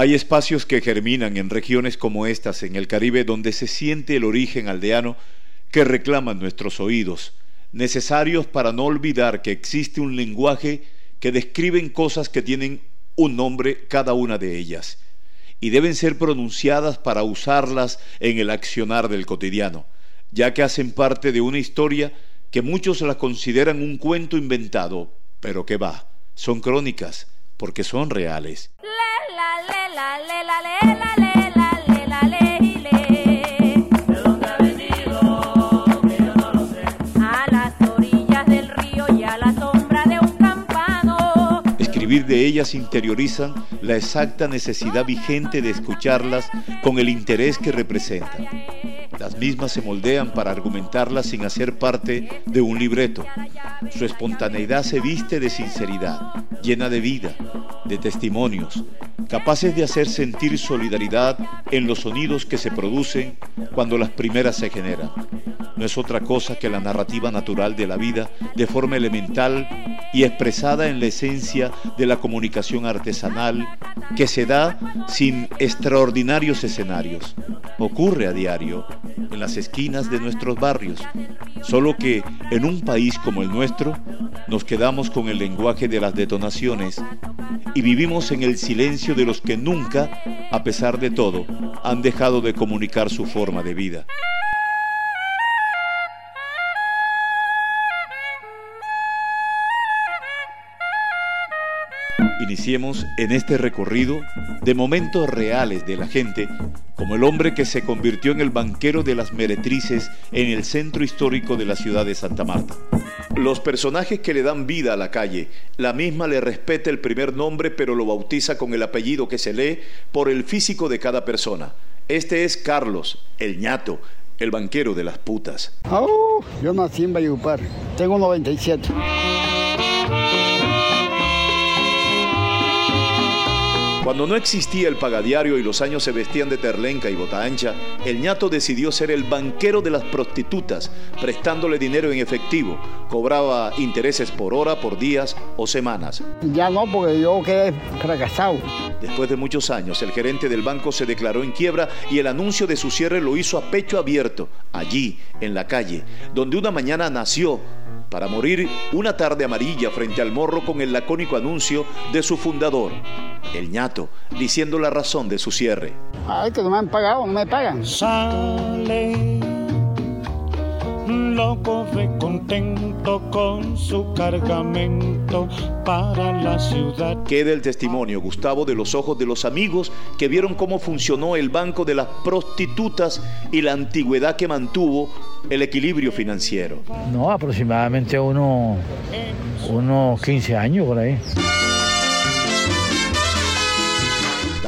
Hay espacios que germinan en regiones como estas en el Caribe donde se siente el origen aldeano que reclaman nuestros oídos, necesarios para no olvidar que existe un lenguaje que describen cosas que tienen un nombre cada una de ellas y deben ser pronunciadas para usarlas en el accionar del cotidiano, ya que hacen parte de una historia que muchos la consideran un cuento inventado, pero que va, son crónicas, porque son reales. Escribir de ellas interiorizan la exacta necesidad vigente de escucharlas con el interés que representan. Las mismas se moldean para argumentarlas sin hacer parte de un libreto. Su espontaneidad se viste de sinceridad, llena de vida, de testimonios, capaces de hacer sentir solidaridad en los sonidos que se producen cuando las primeras se generan. No es otra cosa que la narrativa natural de la vida de forma elemental y expresada en la esencia de la comunicación artesanal que se da sin extraordinarios escenarios. Ocurre a diario en las esquinas de nuestros barrios, solo que en un país como el nuestro nos quedamos con el lenguaje de las detonaciones y vivimos en el silencio de los que nunca, a pesar de todo, han dejado de comunicar su forma de vida. Iniciemos en este recorrido de momentos reales de la gente, como el hombre que se convirtió en el banquero de las meretrices en el centro histórico de la ciudad de Santa Marta. Los personajes que le dan vida a la calle, la misma le respeta el primer nombre pero lo bautiza con el apellido que se lee por el físico de cada persona. Este es Carlos, el ñato, el banquero de las putas. Oh, yo nací en Bayupar, tengo 97. Cuando no existía el pagadiario y los años se vestían de terlenca y bota ancha, el ñato decidió ser el banquero de las prostitutas, prestándole dinero en efectivo. Cobraba intereses por hora, por días o semanas. Ya no, porque yo quedé fracasado. Después de muchos años, el gerente del banco se declaró en quiebra y el anuncio de su cierre lo hizo a pecho abierto, allí, en la calle, donde una mañana nació para morir una tarde amarilla frente al morro con el lacónico anuncio de su fundador, el ñato, diciendo la razón de su cierre. Ay, que no me han pagado, no me pagan. Sale loco de contento con su cargamento para la ciudad. Queda el testimonio, Gustavo, de los ojos de los amigos que vieron cómo funcionó el banco de las prostitutas y la antigüedad que mantuvo el equilibrio financiero. No, aproximadamente uno, unos 15 años por ahí.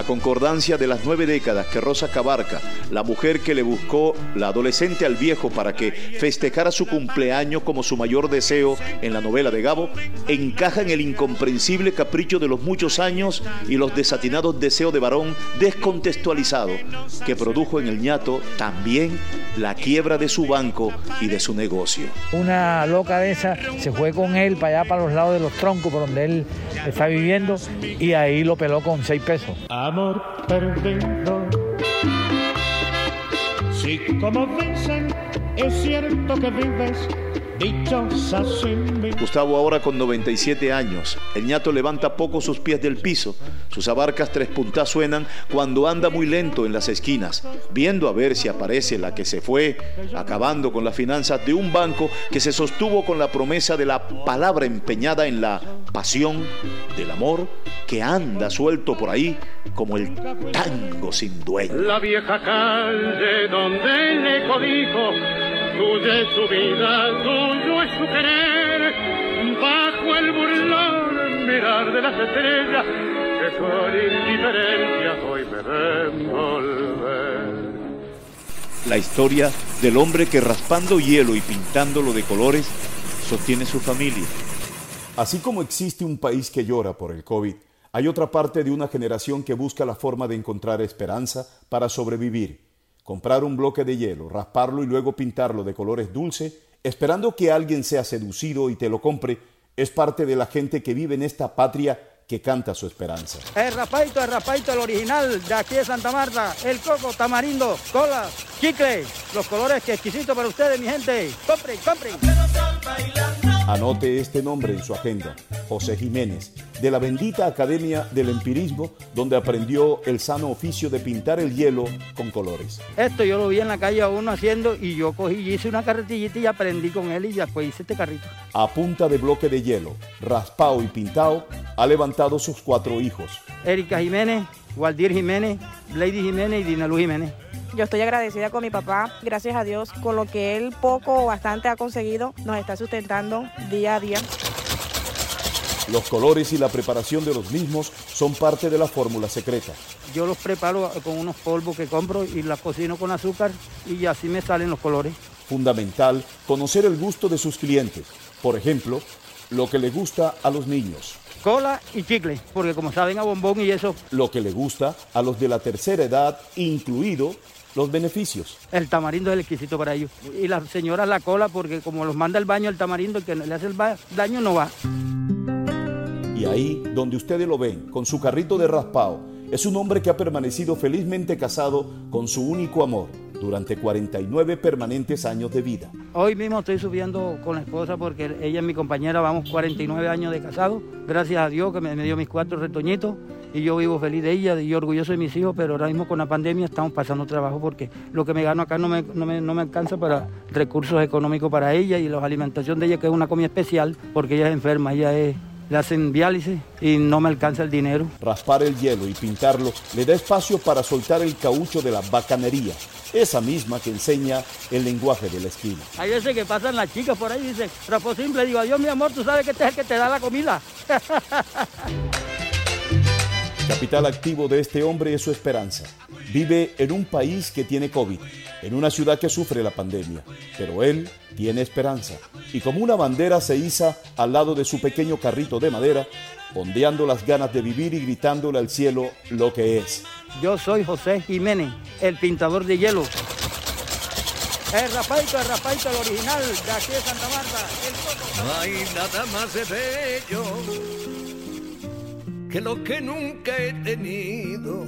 La concordancia de las nueve décadas que Rosa Cabarca, la mujer que le buscó la adolescente al viejo para que festejara su cumpleaños como su mayor deseo en la novela de Gabo, encaja en el incomprensible capricho de los muchos años y los desatinados deseos de varón descontextualizado que produjo en el ñato también la quiebra de su banco y de su negocio. Una loca de esa se fue con él para allá, para los lados de los troncos, por donde él está viviendo, y ahí lo peló con seis pesos. Amor perdido. Si como dicen, es cierto que vives. Gustavo ahora con 97 años. El ñato levanta poco sus pies del piso. Sus abarcas tres puntas suenan cuando anda muy lento en las esquinas, viendo a ver si aparece la que se fue, acabando con las finanzas de un banco que se sostuvo con la promesa de la palabra empeñada en la pasión del amor que anda suelto por ahí como el tango sin dueño. La vieja calle donde le codijo, tuya es su vida, tuyo es su querer, bajo el burlón mirar de las estrellas, que con indiferencia hoy me ven volver. La historia del hombre que raspando hielo y pintándolo de colores sostiene su familia. Así como existe un país que llora por el COVID, hay otra parte de una generación que busca la forma de encontrar esperanza para sobrevivir. Comprar un bloque de hielo, rasparlo y luego pintarlo de colores dulce, esperando que alguien sea seducido y te lo compre, es parte de la gente que vive en esta patria que canta su esperanza. El rapaito, el rapaito, el original de aquí de Santa Marta, el coco, tamarindo, cola, chicle, los colores que exquisito para ustedes, mi gente. Compren, compren. Anote este nombre en su agenda, José Jiménez, de la bendita Academia del Empirismo, donde aprendió el sano oficio de pintar el hielo con colores. Esto yo lo vi en la calle a uno haciendo y yo cogí y hice una carretillita y aprendí con él y después hice este carrito. A punta de bloque de hielo, raspado y pintado, ha levantado sus cuatro hijos. Erika Jiménez, Waldir Jiménez, Lady Jiménez y Dinalu Jiménez. Yo estoy agradecida con mi papá, gracias a Dios, con lo que él poco o bastante ha conseguido, nos está sustentando día a día. Los colores y la preparación de los mismos son parte de la fórmula secreta. Yo los preparo con unos polvos que compro y las cocino con azúcar y así me salen los colores. Fundamental conocer el gusto de sus clientes. Por ejemplo, lo que le gusta a los niños. Cola y chicle, porque como saben a bombón y eso. Lo que le gusta a los de la tercera edad, incluido los beneficios. El tamarindo es el exquisito para ellos. Y la señora la cola porque como los manda el baño el tamarindo, el que le hace el daño no va. Y ahí, donde ustedes lo ven, con su carrito de raspado, es un hombre que ha permanecido felizmente casado con su único amor durante 49 permanentes años de vida. Hoy mismo estoy subiendo con la esposa porque ella es mi compañera, vamos 49 años de casado. Gracias a Dios que me, dio mis cuatro retoñitos y yo vivo feliz de ella y orgulloso de mis hijos, pero ahora mismo con la pandemia estamos pasando trabajo porque lo que me gano acá no me, no me, no me alcanza para recursos económicos para ella y la alimentación de ella, que es una comida especial porque ella es enferma, ella es le hacen diálisis y no me alcanza el dinero. Raspar el hielo y pintarlo le da espacio para soltar el caucho de la bacanería, esa misma que enseña el lenguaje de la esquina. Hay veces que pasan las chicas por ahí y dicen, rapo simple, digo, adiós mi amor, tú sabes que este es el que te da la comida. Capital activo de este hombre es su esperanza. Vive en un país que tiene COVID, en una ciudad que sufre la pandemia, pero él tiene esperanza y como una bandera se iza al lado de su pequeño carrito de madera, ondeando las ganas de vivir y gritándole al cielo lo que es. Yo soy José Jiménez, el pintador de hielo. El rapaito, el rapaito, el original de aquí de Santa Marta. No hay nada más de bello que lo que nunca he tenido.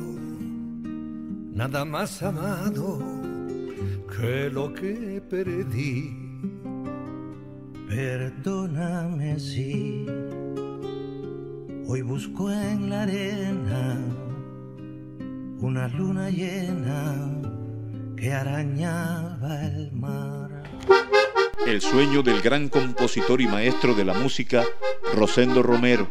Nada más amado que lo que perdí. Perdóname si hoy busco en la arena una luna llena que arañaba el mar. El sueño del gran compositor y maestro de la música, Rosendo Romero.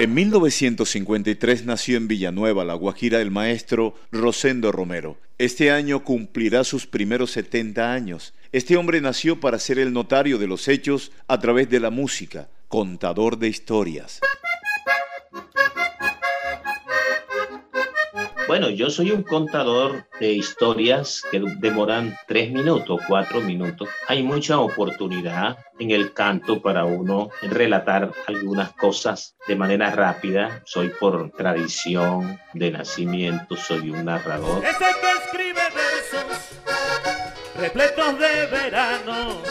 En 1953 nació en Villanueva, La Guajira, el maestro Rosendo Romero. Este año cumplirá sus primeros 70 años. Este hombre nació para ser el notario de los hechos a través de la música, contador de historias. Bueno, yo soy un contador de historias que demoran tres minutos, cuatro minutos. Hay mucha oportunidad en el canto para uno relatar algunas cosas de manera rápida. Soy por tradición de nacimiento, soy un narrador. Ese que escribe versos repletos de verano,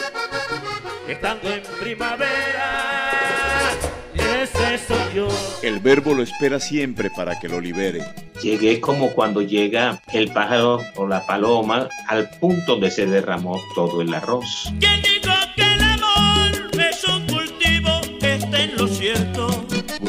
estando en primavera el verbo lo espera siempre para que lo libere. Llegué como cuando llega el pájaro o la paloma al punto donde se derramó todo el arroz. ¿Quién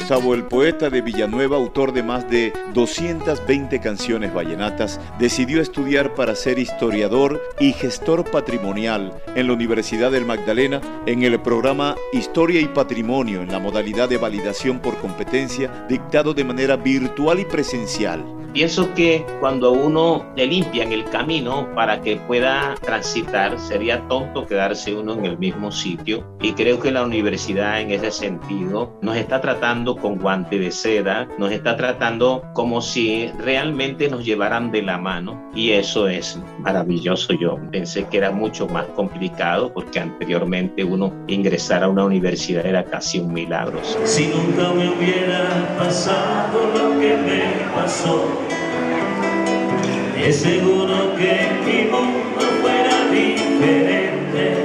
El poeta de Villanueva, autor de más de 220 canciones vallenatas, decidió estudiar para ser historiador y gestor patrimonial en la Universidad del Magdalena en el programa Historia y Patrimonio en la modalidad de validación por competencia dictado de manera virtual y presencial. Pienso que cuando uno le limpian el camino para que pueda transitar, sería tonto quedarse uno en el mismo sitio. Y creo que la universidad en ese sentido nos está tratando con guante de seda, nos está tratando como si realmente nos llevaran de la mano. Y eso es maravilloso. Yo pensé que era mucho más complicado porque anteriormente uno ingresar a una universidad era casi un milagro. Si nunca me hubiera pasado lo que me pasó es seguro que mi mundo fuera diferente.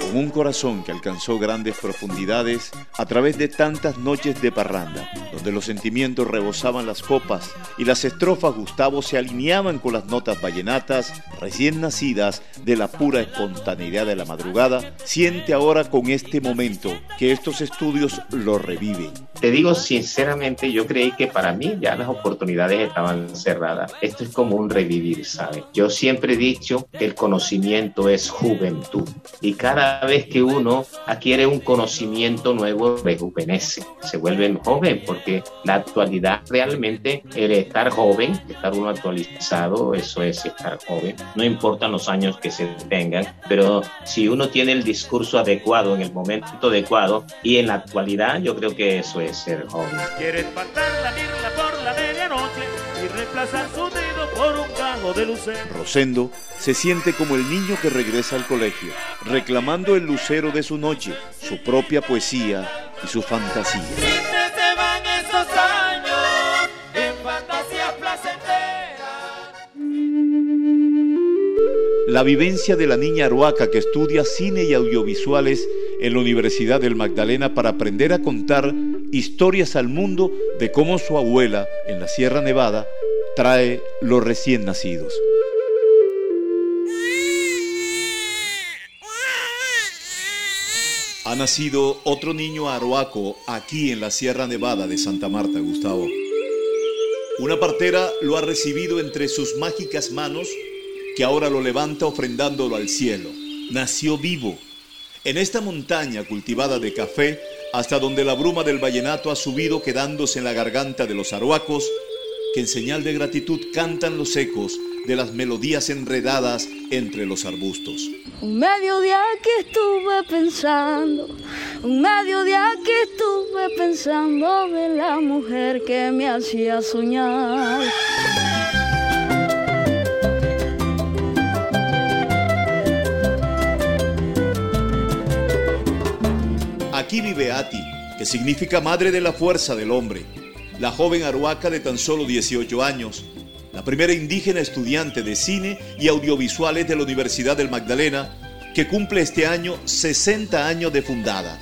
con un corazón que alcanzó grandes profundidades a través de tantas noches de parranda, donde los sentimientos rebosaban las copas y las estrofas Gustavo se alineaban con las notas vallenatas recién nacidas de la pura espontaneidad de la madrugada, siente ahora con este momento que estos estudios lo reviven. Te digo sinceramente, yo creí que para mí ya las oportunidades estaban cerradas. Esto es como un revivir, ¿sabes? Yo siempre he dicho que el conocimiento es juventud y cada vez que uno adquiere un conocimiento nuevo, rejuvenece, se vuelve joven porque la actualidad realmente, el estar joven, estar uno actualizado, eso es estar joven. No importan los años que se tengan, pero si uno tiene el discurso adecuado en el momento adecuado y en la actualidad, yo creo que eso es ser joven. Quieres matar la mirla por la medianoche y reemplazar su dedo por un gajo de lucero. Rosendo se siente como el niño que regresa al colegio, reclamando el lucero de su noche, su propia poesía y su fantasía. Se van esos años en fantasías placenteras. La vivencia de la niña Aruaca que estudia cine y audiovisuales en la Universidad del Magdalena para aprender a contar historias al mundo de cómo su abuela en la Sierra Nevada trae los recién nacidos. Ha nacido otro niño aroaco aquí en la Sierra Nevada de Santa Marta, Gustavo. Una partera lo ha recibido entre sus mágicas manos que ahora lo levanta ofrendándolo al cielo. Nació vivo en esta montaña cultivada de café hasta donde la bruma del vallenato ha subido quedándose en la garganta de los aruacos, que en señal de gratitud cantan los ecos de las melodías enredadas entre los arbustos. Un mediodía que estuve pensando, un mediodía que estuve pensando de la mujer que me hacía soñar. Aquí vive Ati, que significa madre de la fuerza del hombre, la joven aruaca de tan solo 18 años, la primera indígena estudiante de cine y audiovisuales de la Universidad del Magdalena, que cumple este año 60 años de fundada.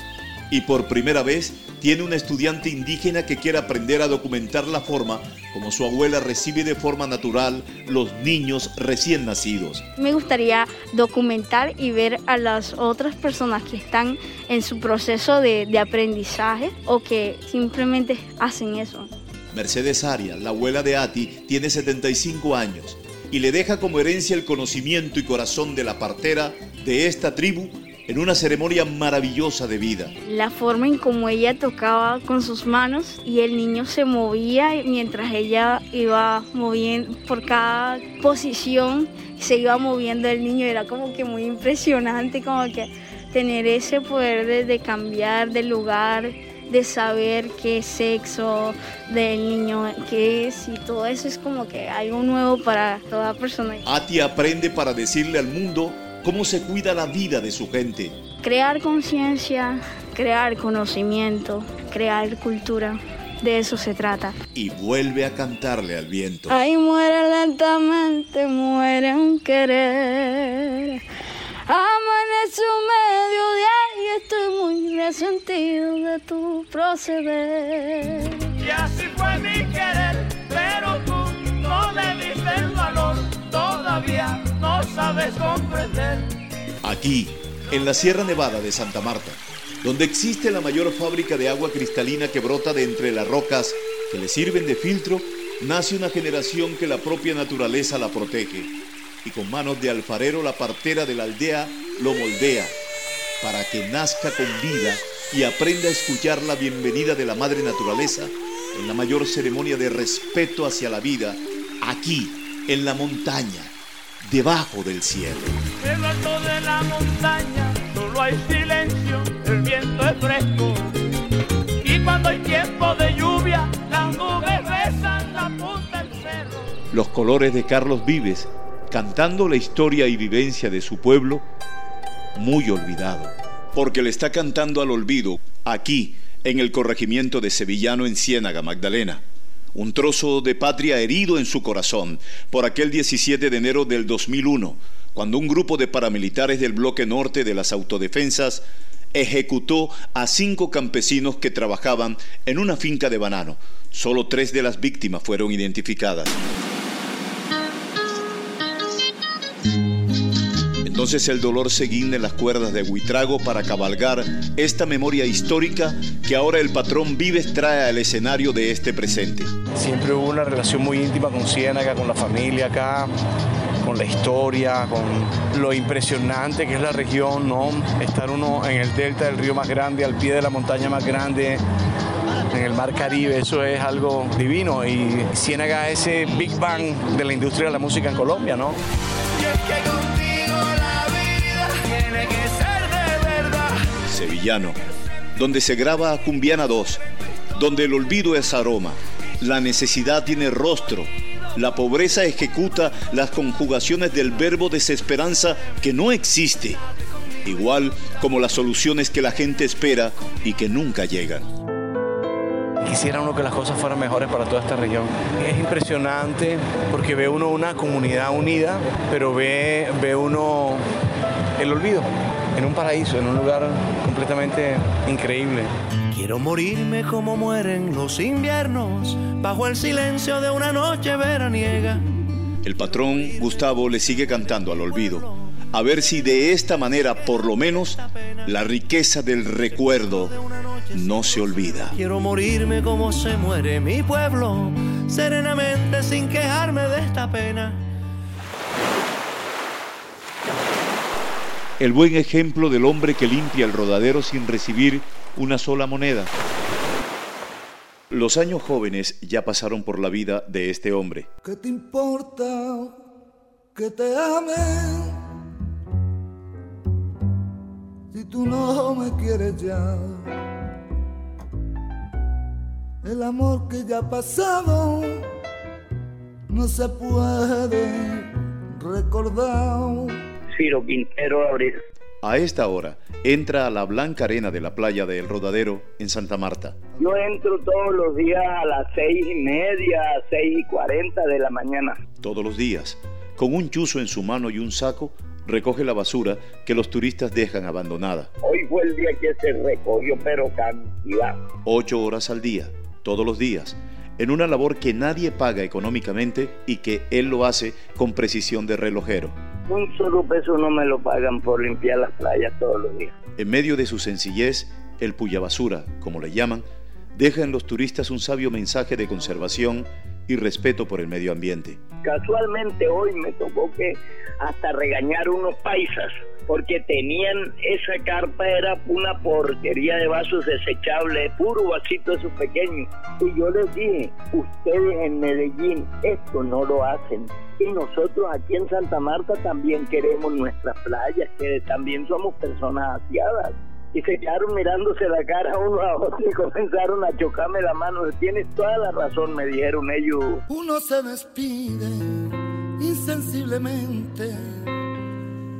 Y por primera vez tiene una estudiante indígena que quiere aprender a documentar la forma como su abuela recibe de forma natural los niños recién nacidos. Me gustaría documentar y ver a las otras personas que están en su proceso de, de aprendizaje o que simplemente hacen eso. Mercedes Aria, la abuela de Ati, tiene 75 años y le deja como herencia el conocimiento y corazón de la partera de esta tribu en una ceremonia maravillosa de vida. La forma en cómo ella tocaba con sus manos y el niño se movía mientras ella iba moviendo por cada posición, se iba moviendo el niño, era como que muy impresionante, como que tener ese poder de, de cambiar de lugar, de saber qué sexo del niño qué es y todo eso es como que algo nuevo para toda persona. Ati aprende para decirle al mundo cómo se cuida la vida de su gente. Crear conciencia, crear conocimiento, crear cultura, de eso se trata. Y vuelve a cantarle al viento. Ay, muere lentamente, muere un querer. Amanece un mediodía y estoy muy resentido de tu proceder. Y así fue mi querer, pero tú no le diste el valor, todavía no sabes comprender. Aquí, en la Sierra Nevada de Santa Marta, donde existe la mayor fábrica de agua cristalina que brota de entre las rocas que le sirven de filtro, nace una generación que la propia naturaleza la protege. Y con manos de alfarero la partera de la aldea lo moldea para que nazca con vida y aprenda a escuchar la bienvenida de la madre naturaleza en la mayor ceremonia de respeto hacia la vida, aquí, en la montaña, debajo del cielo. En lo alto de la montaña solo hay silencio, el viento es fresco. Y cuando hay tiempo de lluvia, las nubes besan la punta del cerro. Los colores de Carlos Vives, cantando la historia y vivencia de su pueblo, muy olvidado. Porque le está cantando al olvido, aquí, en el corregimiento de Sevillano en Ciénaga, Magdalena. Un trozo de patria herido en su corazón por aquel 17 de enero del 2001, cuando un grupo de paramilitares del bloque norte de las autodefensas ejecutó a cinco campesinos que trabajaban en una finca de banano. Solo tres de las víctimas fueron identificadas. Entonces el dolor se guinda en las cuerdas de Huitrago para cabalgar esta memoria histórica que ahora el patrón Vives trae al escenario de este presente. Siempre hubo una relación muy íntima con Ciénaga, con la familia acá, con la historia, con lo impresionante que es la región, ¿no? Estar uno en el delta del río más grande, al pie de la montaña más grande, en el mar Caribe, eso es algo divino y Ciénaga es ese Big Bang de la industria de la música en Colombia, ¿no? Sevillano, donde se graba Cumbiana 2, donde el olvido es aroma, la necesidad tiene rostro, la pobreza ejecuta las conjugaciones del verbo desesperanza que no existe, igual como las soluciones que la gente espera y que nunca llegan. Quisiera uno que las cosas fueran mejores para toda esta región. Es impresionante porque ve uno una comunidad unida, pero ve, ve uno el olvido en un paraíso, en un lugar completamente increíble. Quiero morirme como mueren los inviernos, bajo el silencio de una noche veraniega. El patrón Gustavo le sigue cantando al olvido, a ver si de esta manera, por lo menos, la riqueza del recuerdo no se olvida. Quiero morirme como se muere mi pueblo, serenamente sin quejarme de esta pena. El buen ejemplo del hombre que limpia el rodadero sin recibir una sola moneda. Los años jóvenes ya pasaron por la vida de este hombre. ¿Qué te importa que te ame? Si tú no me quieres ya. El amor que ya ha pasado no se puede recordar. Ciro Quintero Abril. A esta hora entra a la blanca arena de la playa de El Rodadero en Santa Marta. Yo entro todos los días a las seis y media, seis y cuarenta de la mañana. Todos los días, con un chuzo en su mano y un saco, recoge la basura que los turistas dejan abandonada. Hoy fue el día que se recogió, pero cantidad. Ocho horas al día, todos los días, en una labor que nadie paga económicamente y que él lo hace con precisión de relojero. Un solo peso no me lo pagan por limpiar las playas todos los días. En medio de su sencillez, el puya basura, como le llaman, deja en los turistas un sabio mensaje de conservación y respeto por el medio ambiente. Casualmente hoy me tocó que hasta regañar unos paisas porque tenían esa carpa era una porquería de vasos desechables, puro vasito esos pequeños. Y yo les dije, ustedes en Medellín esto no lo hacen. Y nosotros aquí en Santa Marta también queremos nuestras playas, que también somos personas asiadas y se quedaron mirándose la cara uno a otro y comenzaron a chocarme la mano. Tienes toda la razón, me dijeron ellos. Uno se despide insensiblemente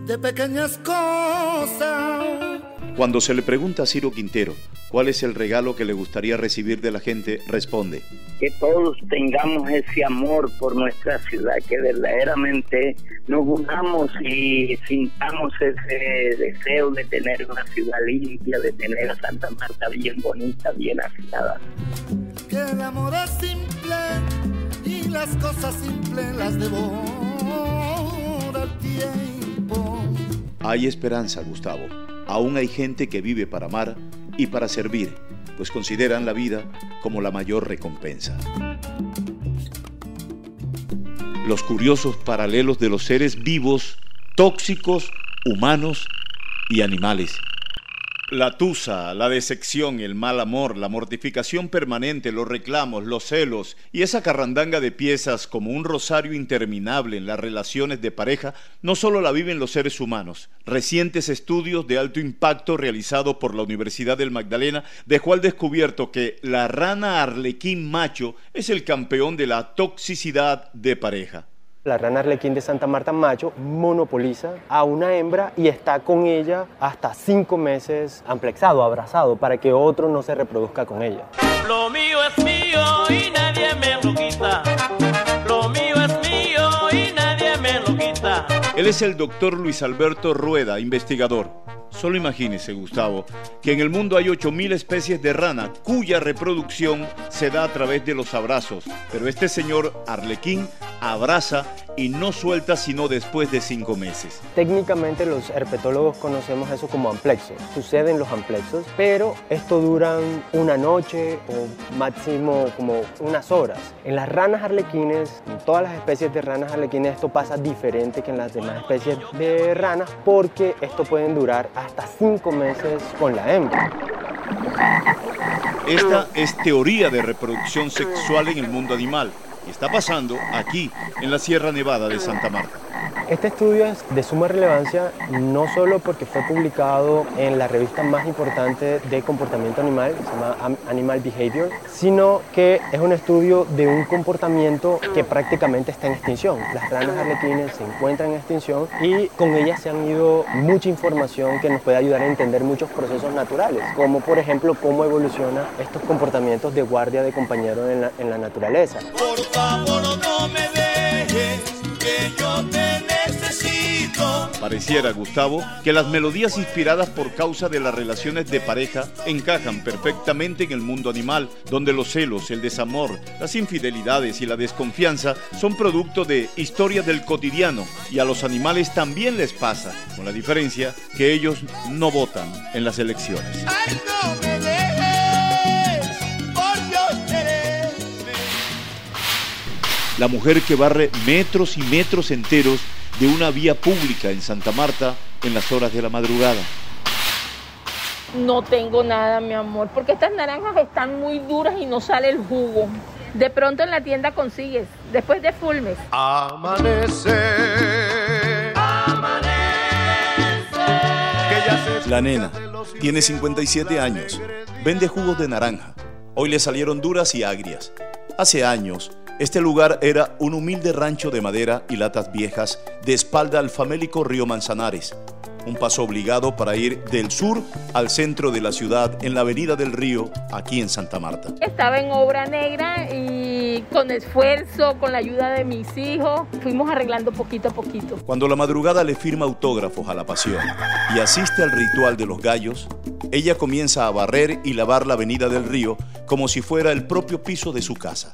de pequeñas cosas. Cuando se le pregunta a Ciro Quintero cuál es el regalo que le gustaría recibir de la gente, responde. Que todos tengamos ese amor por nuestra ciudad, que verdaderamente nos unamos y sintamos ese deseo de tener una ciudad limpia, de tener a Santa Marta bien bonita, bien afinada. Que el amor es simple y las cosas simples las devora el tiempo. Hay esperanza, Gustavo. Aún hay gente que vive para amar y para servir, pues consideran la vida como la mayor recompensa. Los curiosos paralelos de los seres vivos, tóxicos, humanos y animales. La tusa, la decepción, el mal amor, la mortificación permanente, los reclamos, los celos y esa carrandanga de piezas como un rosario interminable en las relaciones de pareja no solo la viven los seres humanos. Recientes estudios de alto impacto realizados por la Universidad del Magdalena dejó al descubierto que la rana arlequín macho es el campeón de la toxicidad de pareja. La rana arlequín de Santa Marta macho monopoliza a una hembra y está con ella hasta cinco meses amplexado, abrazado, para que otro no se reproduzca con ella. Lo mío es mío y nadie me lo quita. Lo mío es mío y nadie me lo quita. Él es el doctor Luis Alberto Rueda, investigador. Solo imagínese, Gustavo, que en el mundo hay 8.000 especies de rana cuya reproducción se da a través de los abrazos. Pero este señor Arlequín abraza y no suelta sino después de cinco meses. Técnicamente los herpetólogos conocemos eso como amplexos. Suceden los amplexos, pero esto duran una noche o máximo como unas horas. En las ranas arlequines, en todas las especies de ranas arlequines, esto pasa diferente que en las demás especies de ranas porque esto pueden durar hasta cinco meses con la hembra. Esta es teoría de reproducción sexual en el mundo animal está pasando aquí, en la Sierra Nevada de Santa Marta. Este estudio es de suma relevancia no solo porque fue publicado en la revista más importante de comportamiento animal, se llama Animal Behavior, sino que es un estudio de un comportamiento que prácticamente está en extinción. Las ranas arlequines se encuentran en extinción y con ellas se han ido mucha información que nos puede ayudar a entender muchos procesos naturales, como por ejemplo cómo evoluciona estos comportamientos de guardia de compañero en la, en la naturaleza. Por favor, no me dejes que yo te Pareciera, Gustavo, que las melodías inspiradas por causa de las relaciones de pareja encajan perfectamente en el mundo animal, donde los celos, el desamor, las infidelidades y la desconfianza son producto de historias del cotidiano y a los animales también les pasa, con la diferencia que ellos no votan en las elecciones. La mujer que barre metros y metros enteros de una vía pública en Santa Marta en las horas de la madrugada. No tengo nada, mi amor, porque estas naranjas están muy duras y no sale el jugo. De pronto en la tienda consigues, después de Fulmes. Amanece. Amanece. La nena tiene 57 años, vende jugos de naranja. Hoy le salieron duras y agrias. Hace años este lugar era un humilde rancho de madera y latas viejas de espalda al famélico río Manzanares, un paso obligado para ir del sur al centro de la ciudad en la avenida del río, aquí en Santa Marta. Estaba en obra negra y con esfuerzo, con la ayuda de mis hijos, fuimos arreglando poquito a poquito. Cuando la madrugada le firma autógrafos a la pasión y asiste al ritual de los gallos, ella comienza a barrer y lavar la avenida del río como si fuera el propio piso de su casa.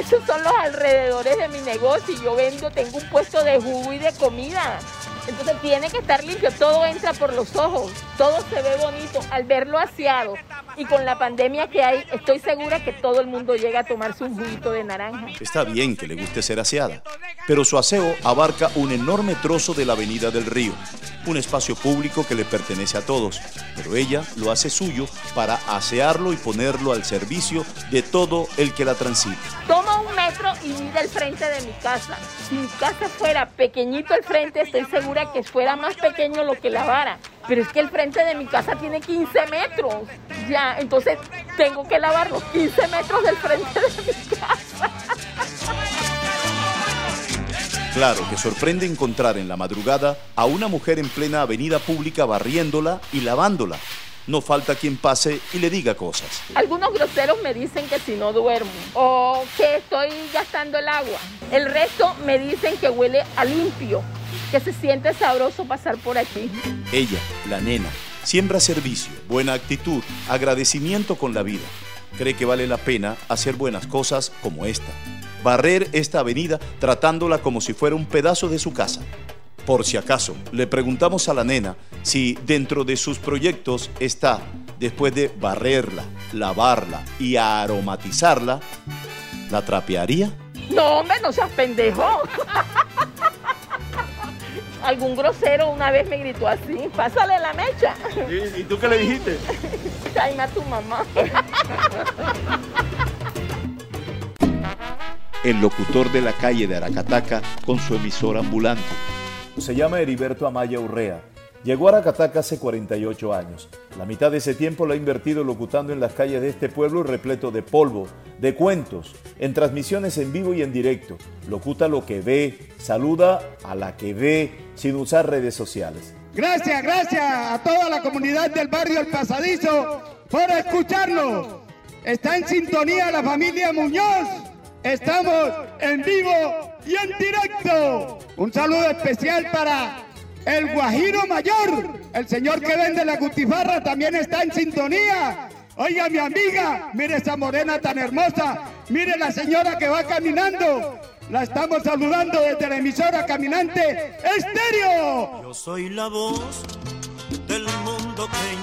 Esos son los alrededores de mi negocio. Yo vendo, tengo un puesto de jugo y de comida. Entonces tiene que estar limpio, todo entra por los ojos, todo se ve bonito al verlo aseado. Y con la pandemia que hay, estoy segura que todo el mundo llega a tomarse un juguito de naranja. Está bien que le guste ser aseada, pero su aseo abarca un enorme trozo de la avenida del río, un espacio público que le pertenece a todos, pero ella lo hace suyo para asearlo y ponerlo al servicio de todo el que la transite. Toma un metro y mide el frente de mi casa. Si mi casa fuera pequeñito el frente, estoy segura que fuera más pequeño lo que la vara. Pero es que el frente de mi casa tiene 15 metros. Ya, entonces tengo que lavar los 15 metros del frente de mi casa. Claro que sorprende encontrar en la madrugada a una mujer en plena avenida pública barriéndola y lavándola. No falta quien pase y le diga cosas. Algunos groseros me dicen que si no duermo o que estoy gastando el agua. El resto me dicen que huele a limpio, que se siente sabroso pasar por aquí. Ella, la nena, siembra servicio, buena actitud, agradecimiento con la vida. Cree que vale la pena hacer buenas cosas como esta barrer esta avenida tratándola como si fuera un pedazo de su casa. Por si acaso, le preguntamos a la nena si dentro de sus proyectos está, después de barrerla, lavarla y aromatizarla, ¿la trapearía? No, hombre, no seas pendejo. Algún grosero una vez me gritó así, pásale la mecha. ¿Y, tú qué le dijiste? Tráeme a tu mamá. el locutor de la calle de Aracataca con su emisor ambulante. Se llama Heriberto Amaya Urrea. Llegó a Aracataca hace 48 años. La mitad de ese tiempo lo ha invertido locutando en las calles de este pueblo repleto de polvo, de cuentos, en transmisiones en vivo y en directo. Locuta lo que ve, saluda a la que ve, sin usar redes sociales. Gracias, gracias a toda la comunidad del barrio El Pasadizo por escucharnos. Está en sintonía la familia Muñoz Estamos en vivo y en directo. Un saludo especial para el Guajiro Mayor. El señor que vende la gutifarra también está en sintonía. Oiga, mi amiga, mire esa morena tan hermosa. Mire la señora que va caminando. La estamos saludando desde la emisora Caminante Estéreo. Yo soy la voz del mundo que.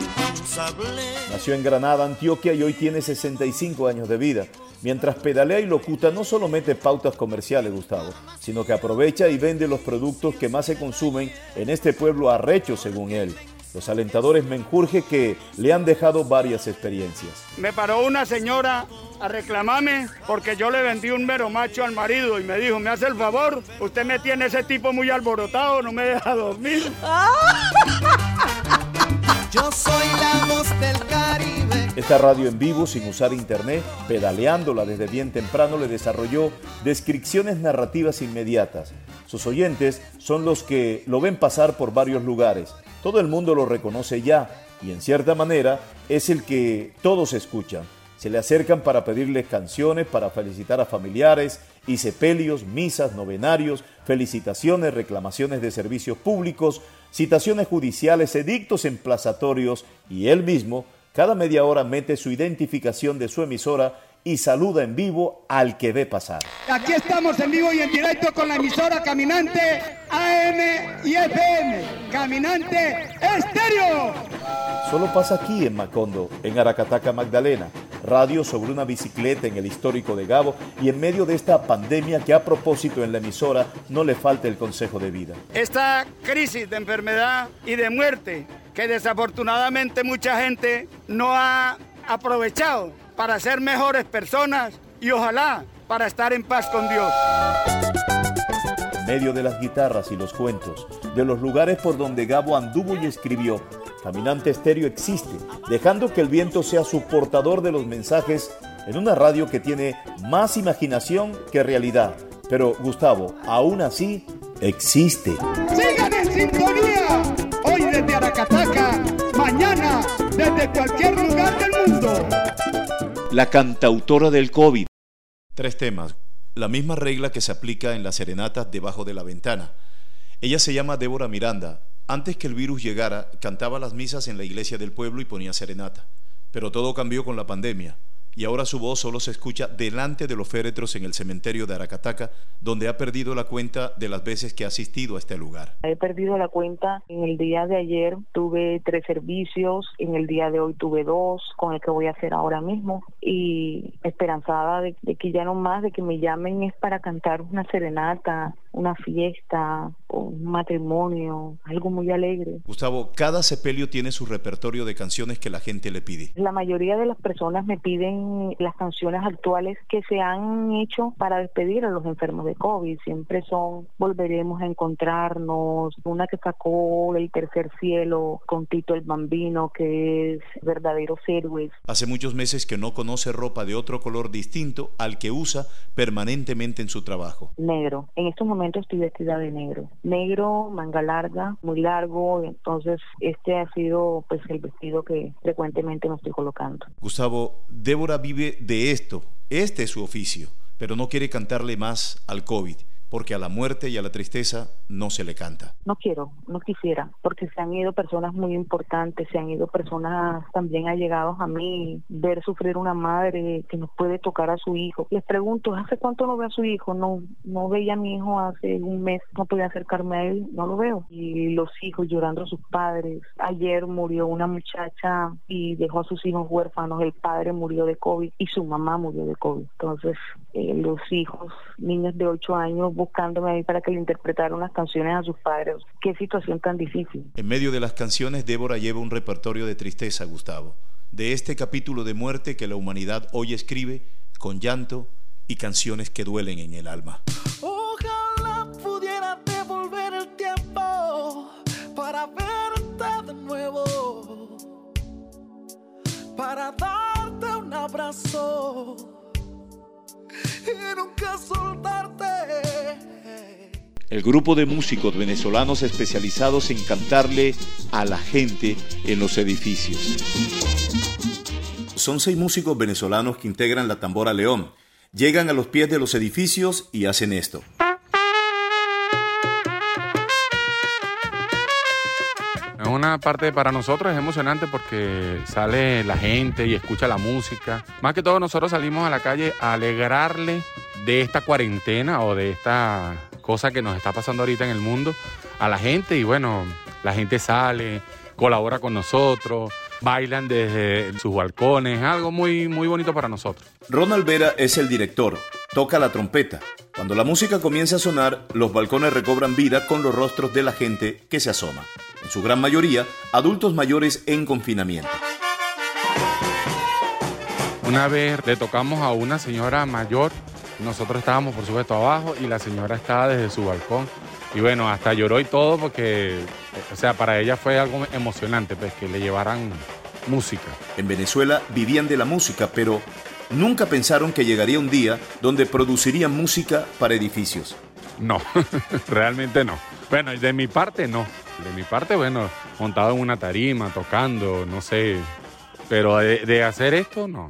Nació en Granada, Antioquia y hoy tiene 65 años de vida. Mientras pedalea y locuta, no solo mete pautas comerciales, Gustavo, sino que aprovecha y vende los productos que más se consumen en este pueblo arrecho, según él. Los alentadores menjurje que le han dejado varias experiencias. Me paró una señora a reclamarme porque yo le vendí un mero macho al marido y me dijo, me hace el favor, usted me tiene ese tipo muy alborotado, no me deja dormir. Yo soy la voz del Caribe. Esta radio en vivo, sin usar internet, pedaleándola desde bien temprano, le desarrolló descripciones narrativas inmediatas. Sus oyentes son los que lo ven pasar por varios lugares. Todo el mundo lo reconoce ya y en cierta manera es el que todos escuchan. Se le acercan para pedirle canciones, para felicitar a familiares y sepelios, misas, novenarios, felicitaciones, reclamaciones de servicios públicos, citaciones judiciales, edictos emplazatorios y él mismo cada media hora mete su identificación de su emisora y saluda en vivo al que ve pasar. Aquí estamos en vivo y en directo con la emisora Caminante AM y FM. Caminante Estéreo. Solo pasa aquí en Macondo, en Aracataca, Magdalena. Radio sobre una bicicleta en el histórico de Gabo y en medio de esta pandemia que a propósito en la emisora no le falta el consejo de vida. Esta crisis de enfermedad y de muerte que desafortunadamente mucha gente no ha aprovechado para ser mejores personas y ojalá para estar en paz con Dios. Medio de las guitarras y los cuentos, de los lugares por donde Gabo anduvo y escribió, Caminante Estéreo existe, dejando que el viento sea su portador de los mensajes en una radio que tiene más imaginación que realidad. Pero Gustavo, aún así, existe. Sigan en sintonía. Hoy desde Aracataca, mañana desde cualquier lugar del mundo. La cantautora del COVID. Tres temas. La misma regla que se aplica en las serenatas debajo de la ventana. Ella se llama Débora Miranda. Antes que el virus llegara, cantaba las misas en la iglesia del pueblo y ponía serenata. Pero todo cambió con la pandemia y ahora su voz solo se escucha delante de los féretros en el cementerio de Aracataca, donde ha perdido la cuenta de las veces que ha asistido a este lugar. He perdido la cuenta. En el día de ayer tuve tres servicios, en el día de hoy tuve dos, con el que voy a hacer ahora mismo, y esperanzada de, de que ya no más, de que me llamen es para cantar una serenata, una fiesta, un matrimonio, algo muy alegre. Gustavo, cada sepelio tiene su repertorio de canciones que la gente le pide. La mayoría de las personas me piden las canciones actuales que se han hecho para despedir a los enfermos de COVID. Siempre son Volveremos a encontrarnos, una que sacó El Tercer Cielo con Tito el Bambino, que es Verdaderos Héroes. Hace muchos meses que no conoce ropa de otro color distinto al que usa permanentemente en su trabajo. Negro. En estos momentos estoy vestida de negro. Negro, manga larga, muy largo, entonces este ha sido pues el vestido que frecuentemente me estoy colocando. Gustavo, Débora vive de esto, este es su oficio, pero no quiere cantarle más al COVID porque a la muerte y a la tristeza no se le canta. No quiero, no quisiera, porque se han ido personas muy importantes, se han ido personas también allegados a mí, ver sufrir una madre que no puede tocar a su hijo. Les pregunto, ¿hace cuánto no veo a su hijo? No, no veía a mi hijo hace un mes, no podía acercarme a él, no lo veo. Y los hijos llorando sus padres. Ayer murió una muchacha y dejó a sus hijos huérfanos, el padre murió de COVID y su mamá murió de COVID. Entonces, eh, los hijos, niños de 8 años, buscándome ahí para que le interpretara unas canciones a sus padres. Qué situación tan difícil. En medio de las canciones, Débora lleva un repertorio de tristeza, Gustavo, de este capítulo de muerte que la humanidad hoy escribe con llanto y canciones que duelen en el alma. Ojalá pudiera devolver el tiempo para verte de nuevo, para darte un abrazo y nunca soltarte. El grupo de músicos venezolanos especializados en cantarle a la gente en los edificios. Son seis músicos venezolanos que integran la Tambora León. Llegan a los pies de los edificios y hacen esto. Parte para nosotros es emocionante porque sale la gente y escucha la música. Más que todo nosotros salimos a la calle a alegrarle de esta cuarentena o de esta cosa que nos está pasando ahorita en el mundo a la gente y bueno, la gente sale, colabora con nosotros, bailan desde sus balcones, algo muy muy bonito para nosotros. Ronald Vera es el director, toca la trompeta. Cuando la música comienza a sonar, los balcones recobran vida con los rostros de la gente que se asoma. En su gran mayoría, adultos mayores en confinamiento. Una vez le tocamos a una señora mayor, nosotros estábamos por supuesto abajo y la señora estaba desde su balcón. Y bueno, hasta lloró y todo porque, o sea, para ella fue algo emocionante, pues que le llevaran música. En Venezuela vivían de la música, pero nunca pensaron que llegaría un día donde producirían música para edificios. No, realmente no. Bueno, de mi parte no. De mi parte, bueno, montado en una tarima, tocando, no sé. Pero de, de hacer esto, no.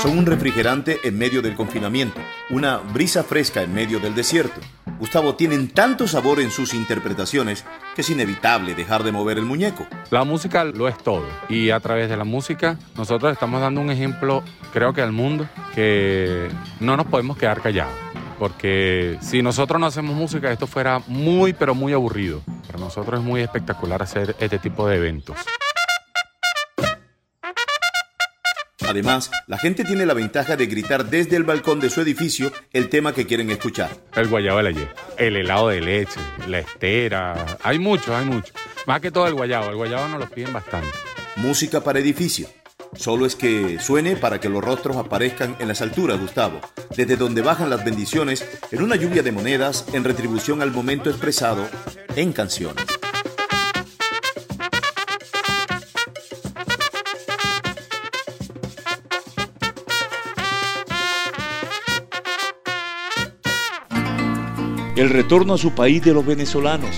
Son un refrigerante en medio del confinamiento, una brisa fresca en medio del desierto. Gustavo tienen tanto sabor en sus interpretaciones que es inevitable dejar de mover el muñeco. La música lo es todo y a través de la música nosotros estamos dando un ejemplo, creo que al mundo, que no nos podemos quedar callados. Porque si nosotros no hacemos música, esto fuera muy, pero muy aburrido. Para nosotros es muy espectacular hacer este tipo de eventos. Además, la gente tiene la ventaja de gritar desde el balcón de su edificio el tema que quieren escuchar. El guayabo de la ye, el helado de leche, la estera, hay mucho, hay mucho. Más que todo el guayabo, el guayabo nos lo piden bastante. Música para edificio. Solo es que suene para que los rostros aparezcan en las alturas, Gustavo, desde donde bajan las bendiciones en una lluvia de monedas en retribución al momento expresado en canciones. El retorno a su país de los venezolanos.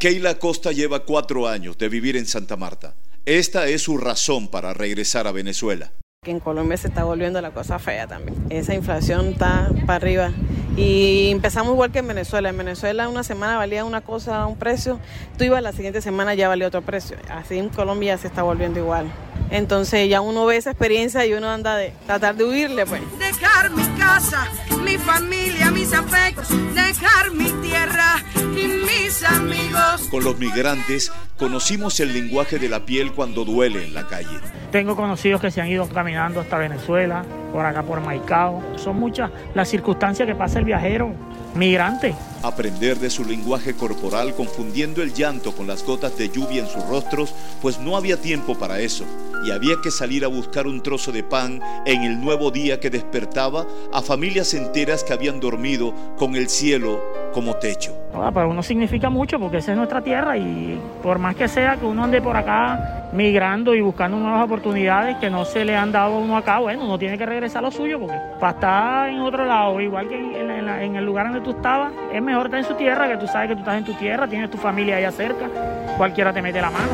Keila Costa lleva cuatro años de vivir en Santa Marta. Esta es su razón para regresar a Venezuela. En Colombia se está volviendo la cosa fea también. Esa inflación está para arriba. Y empezamos igual que en Venezuela. En Venezuela una semana valía una cosa un precio, tú ibas la siguiente semana ya valía otro precio. Así en Colombia se está volviendo igual. Entonces ya uno ve esa experiencia y uno anda de tratar de huirle pues. Dejar mi casa, mi familia, mis afectos, dejar mi tierra y mis amigos. Con los migrantes conocimos el lenguaje de la piel cuando duele en la calle. Tengo conocidos que se han ido caminando hasta Venezuela, por acá por Maicao. Son muchas las circunstancias que pasa el viajero migrante. Aprender de su lenguaje corporal confundiendo el llanto con las gotas de lluvia en sus rostros, pues no había tiempo para eso y había que salir a buscar un trozo de pan en el nuevo día que despertaba a familias enteras que habían dormido con el cielo como techo. Ah, para uno significa mucho porque esa es nuestra tierra y por más que sea que uno ande por acá migrando y buscando nuevas oportunidades que no se le han dado a uno acá, bueno, uno tiene que regresar a lo suyo porque para estar en otro lado, igual que en, en, en el lugar donde tú estabas, es mejor estar en su tierra, que tú sabes que tú estás en tu tierra, tienes tu familia allá cerca, cualquiera te mete la mano.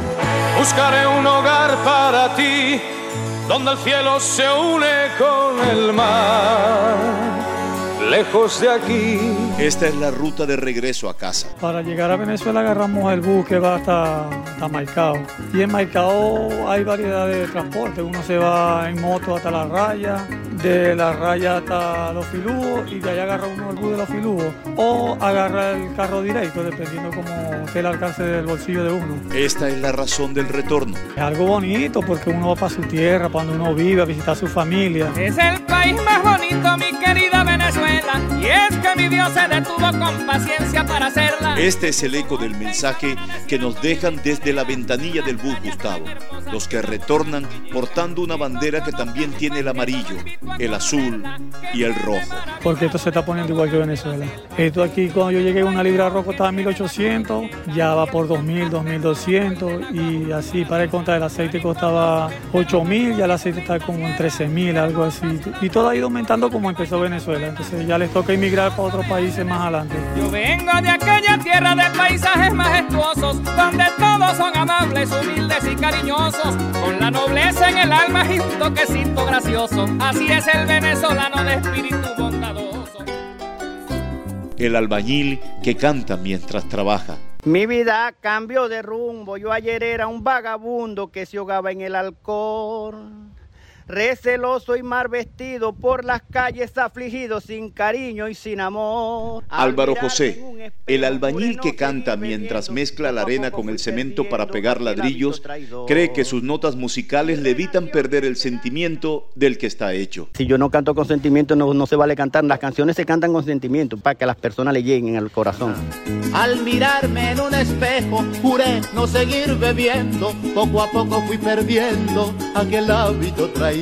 Buscaré un hogar para ti, donde el cielo se une con el mar, lejos de aquí. Esta es la ruta de regreso a casa. Para llegar a Venezuela agarramos el bus que va hasta, hasta Maicao. Y en Maicao hay variedad de transporte. Uno se va en moto hasta la raya, de la raya hasta los filúos y de ahí agarra uno el bus de los filúos. O agarra el carro directo, dependiendo cómo esté el alcance del bolsillo de uno. Esta es la razón del retorno. Es algo bonito porque uno va para su tierra, para donde uno vive, a visitar a su familia. Es el país más bonito, mi querida Venezuela. Y es que mi Dios se detuvo con paciencia para hacerla. Este es el eco del mensaje que nos dejan desde la ventanilla del bus, Gustavo. Los que retornan portando una bandera que también tiene el amarillo, el azul y el rojo. Porque esto se está poniendo igual que Venezuela. Esto aquí, cuando yo llegué, una libra de arroz costaba 1800, ya va por 2000, 2200 y así. Para el contra del aceite costaba 8000, ya el aceite está como en 13000, algo así. Y todo ha ido aumentando como empezó Venezuela. Entonces ya les toca emigrar para otros países más adelante. Yo vengo de aquella tierra de paisajes majestuosos, donde todos son amables, humildes y cariñosos, con la nobleza en el alma y un toquecito gracioso. Así es el venezolano de espíritu bondadoso. El albañil que canta mientras trabaja. Mi vida cambió de rumbo, yo ayer era un vagabundo que se ahogaba en el alcohol. Receloso y mal vestido por las calles afligido sin cariño y sin amor. Álvaro José, el albañil que canta mientras mezcla la arena con el cemento para pegar ladrillos, cree que sus notas musicales le evitan perder el sentimiento del que está hecho. Si yo no canto con sentimiento, no, no se vale cantar. Las canciones se cantan con sentimiento para que a las personas le lleguen al corazón. Al mirarme en un espejo, juré no seguir bebiendo. Poco a poco fui perdiendo aquel hábito traidor.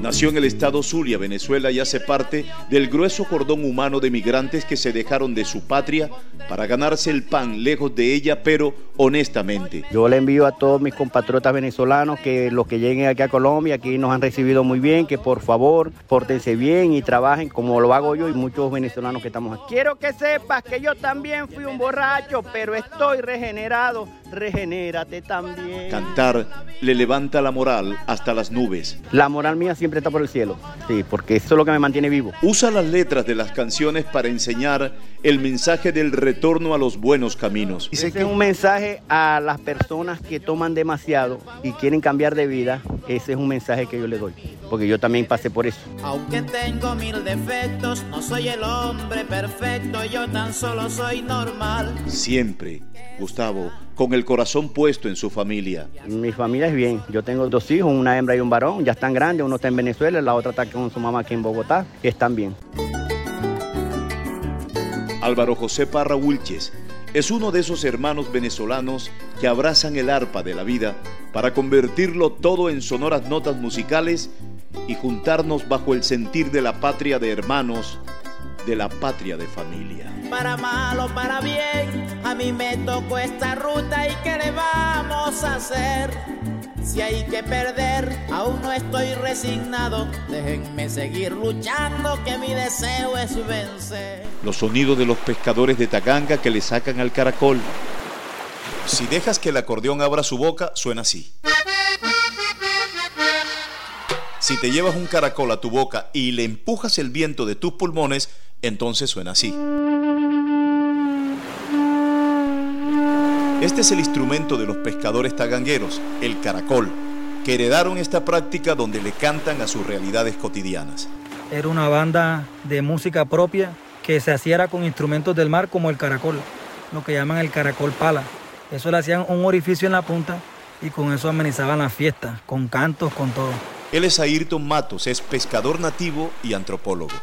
Nació en el estado Zulia, Venezuela, y hace parte del grueso cordón humano de migrantes que se dejaron de su patria para ganarse el pan lejos de ella, pero honestamente. Yo le envío a todos mis compatriotas venezolanos que los que lleguen aquí a Colombia, aquí nos han recibido muy bien, que por favor pórtense bien y trabajen como lo hago yo y muchos venezolanos que estamos aquí. Quiero que sepas que yo también fui un borracho, pero estoy regenerado. Regenérate también. Cantar le levanta la moral hasta las nubes. La moral mía siempre está por el cielo, sí, porque eso es lo que me mantiene vivo. Usa las letras de las canciones para enseñar el mensaje del retorno a los buenos caminos. Ese es un mensaje a las personas que toman demasiado y quieren cambiar de vida. Ese es un mensaje que yo le doy, porque yo también pasé por eso. Aunque tengo mil defectos, no soy el hombre perfecto, yo tan solo soy normal. Siempre, Gustavo, con el corazón puesto en su familia. Mi familia es bien. Yo tengo dos hijos, una hembra y un varón. Ya están grandes. Uno está en Venezuela, la otra está con su mamá aquí en Bogotá. Están bien. Álvaro José Parra Wilches es uno de esos hermanos venezolanos que abrazan el arpa de la vida para convertirlo todo en sonoras notas musicales y juntarnos bajo el sentir de la patria de hermanos, de la patria de familia. Para mal o para bien, a mí me tocó esta ruta y ¿qué le vamos a hacer? Si hay que perder, aún no estoy resignado. Déjenme seguir luchando, que mi deseo es vencer. Los sonidos de los pescadores de Taganga que le sacan al caracol. Si dejas que el acordeón abra su boca, suena así. Si te llevas un caracol a tu boca y le empujas el viento de tus pulmones, entonces suena así. Este es el instrumento de los pescadores tagangueros, el caracol, que heredaron esta práctica donde le cantan a sus realidades cotidianas. Era una banda de música propia que se hacía con instrumentos del mar como el caracol, lo que llaman el caracol pala. Eso le hacían un orificio en la punta y con eso amenizaban las fiestas, con cantos, con todo. Él es Ayrton Matos, es pescador nativo y antropólogo.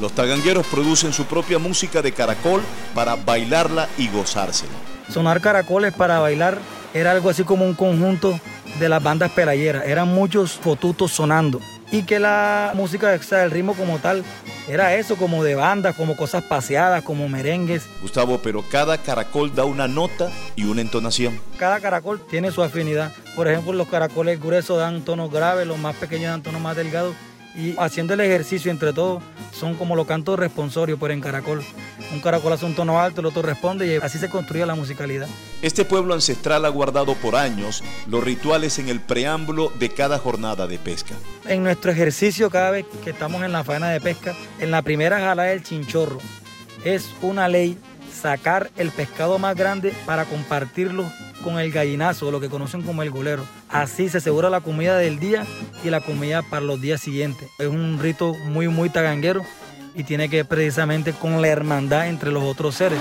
Los tagangueros producen su propia música de caracol para bailarla y gozársela. Sonar caracoles para bailar era algo así como un conjunto de las bandas pelayeras. Eran muchos fotutos sonando. Y que la música, o sea, el ritmo como tal, era eso, como de bandas, como cosas paseadas, como merengues. Gustavo, pero cada caracol da una nota y una entonación. Cada caracol tiene su afinidad. Por ejemplo, los caracoles gruesos dan tonos graves, los más pequeños dan tonos más delgados y haciendo el ejercicio entre todos son como los cantos responsorios, pero en caracol. Un caracol hace un tono alto, el otro responde y así se construye la musicalidad. Este pueblo ancestral ha guardado por años los rituales en el preámbulo de cada jornada de pesca. En nuestro ejercicio, cada vez que estamos en la faena de pesca, en la primera jala del chinchorro, es una ley sacar el pescado más grande para compartirlo con el gallinazo, lo que conocen como el golero. Así se asegura la comida del día y la comida para los días siguientes. Es un rito muy, muy taganguero y tiene que ver precisamente con la hermandad entre los otros seres.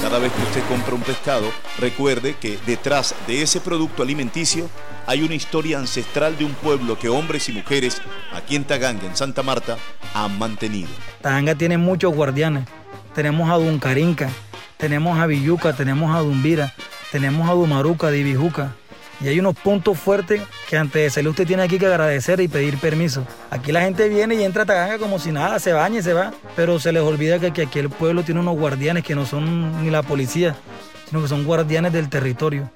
Cada vez que usted compra un pescado, recuerde que detrás de ese producto alimenticio hay una historia ancestral de un pueblo que hombres y mujeres aquí en Taganga, en Santa Marta, han mantenido. Taganga tiene muchos guardianes. Tenemos a Duncarinca, tenemos a Villuca, tenemos a Dumbira, tenemos a Dumaruca, Divijuca. Y hay unos puntos fuertes que antes de salir usted tiene aquí que agradecer y pedir permiso. Aquí la gente viene y entra a Taganga como si nada, se baña y se va. Pero se les olvida que, que aquí el pueblo tiene unos guardianes que no son ni la policía, sino que son guardianes del territorio.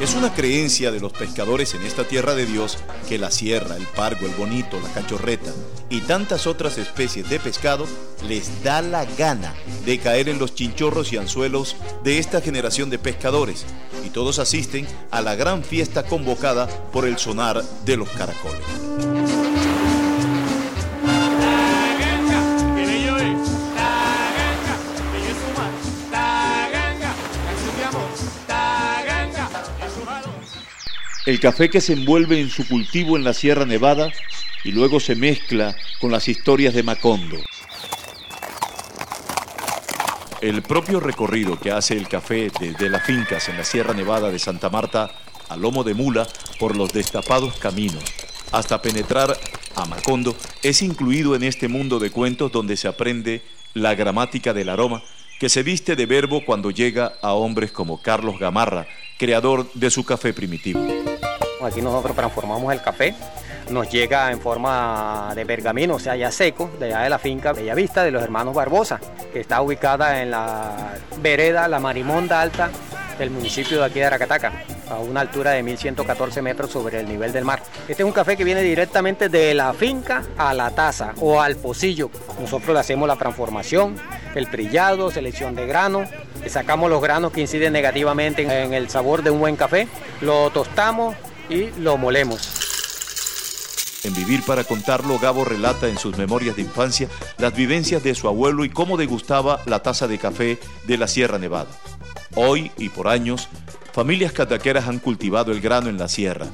Es una creencia de los pescadores en esta tierra de Dios que la sierra, el pargo, el bonito, la cachorreta y tantas otras especies de pescado les da la gana de caer en los chinchorros y anzuelos de esta generación de pescadores y todos asisten a la gran fiesta convocada por el sonar de los caracoles. El café que se envuelve en su cultivo en la Sierra Nevada y luego se mezcla con las historias de Macondo. El propio recorrido que hace el café desde las fincas en la Sierra Nevada de Santa Marta a lomo de mula por los destapados caminos hasta penetrar a Macondo es incluido en este mundo de cuentos donde se aprende la gramática del aroma que se viste de verbo cuando llega a hombres como Carlos Gamarra, creador de su café primitivo. Aquí nosotros transformamos el café, nos llega en forma de pergamino, o sea, ya seco, de allá de la finca Bellavista de los hermanos Barbosa, que está ubicada en la vereda La Marimonda Alta del municipio de aquí de Aracataca, a una altura de 1114 metros sobre el nivel del mar. Este es un café que viene directamente de la finca a la taza o al pocillo. Nosotros le hacemos la transformación, el trillado, selección de grano, sacamos los granos que inciden negativamente en el sabor de un buen café, lo tostamos y lo molemos. En Vivir para contarlo, Gabo relata en sus memorias de infancia las vivencias de su abuelo y cómo degustaba la taza de café de la Sierra Nevada. Hoy y por años, familias cataqueras han cultivado el grano en la sierra,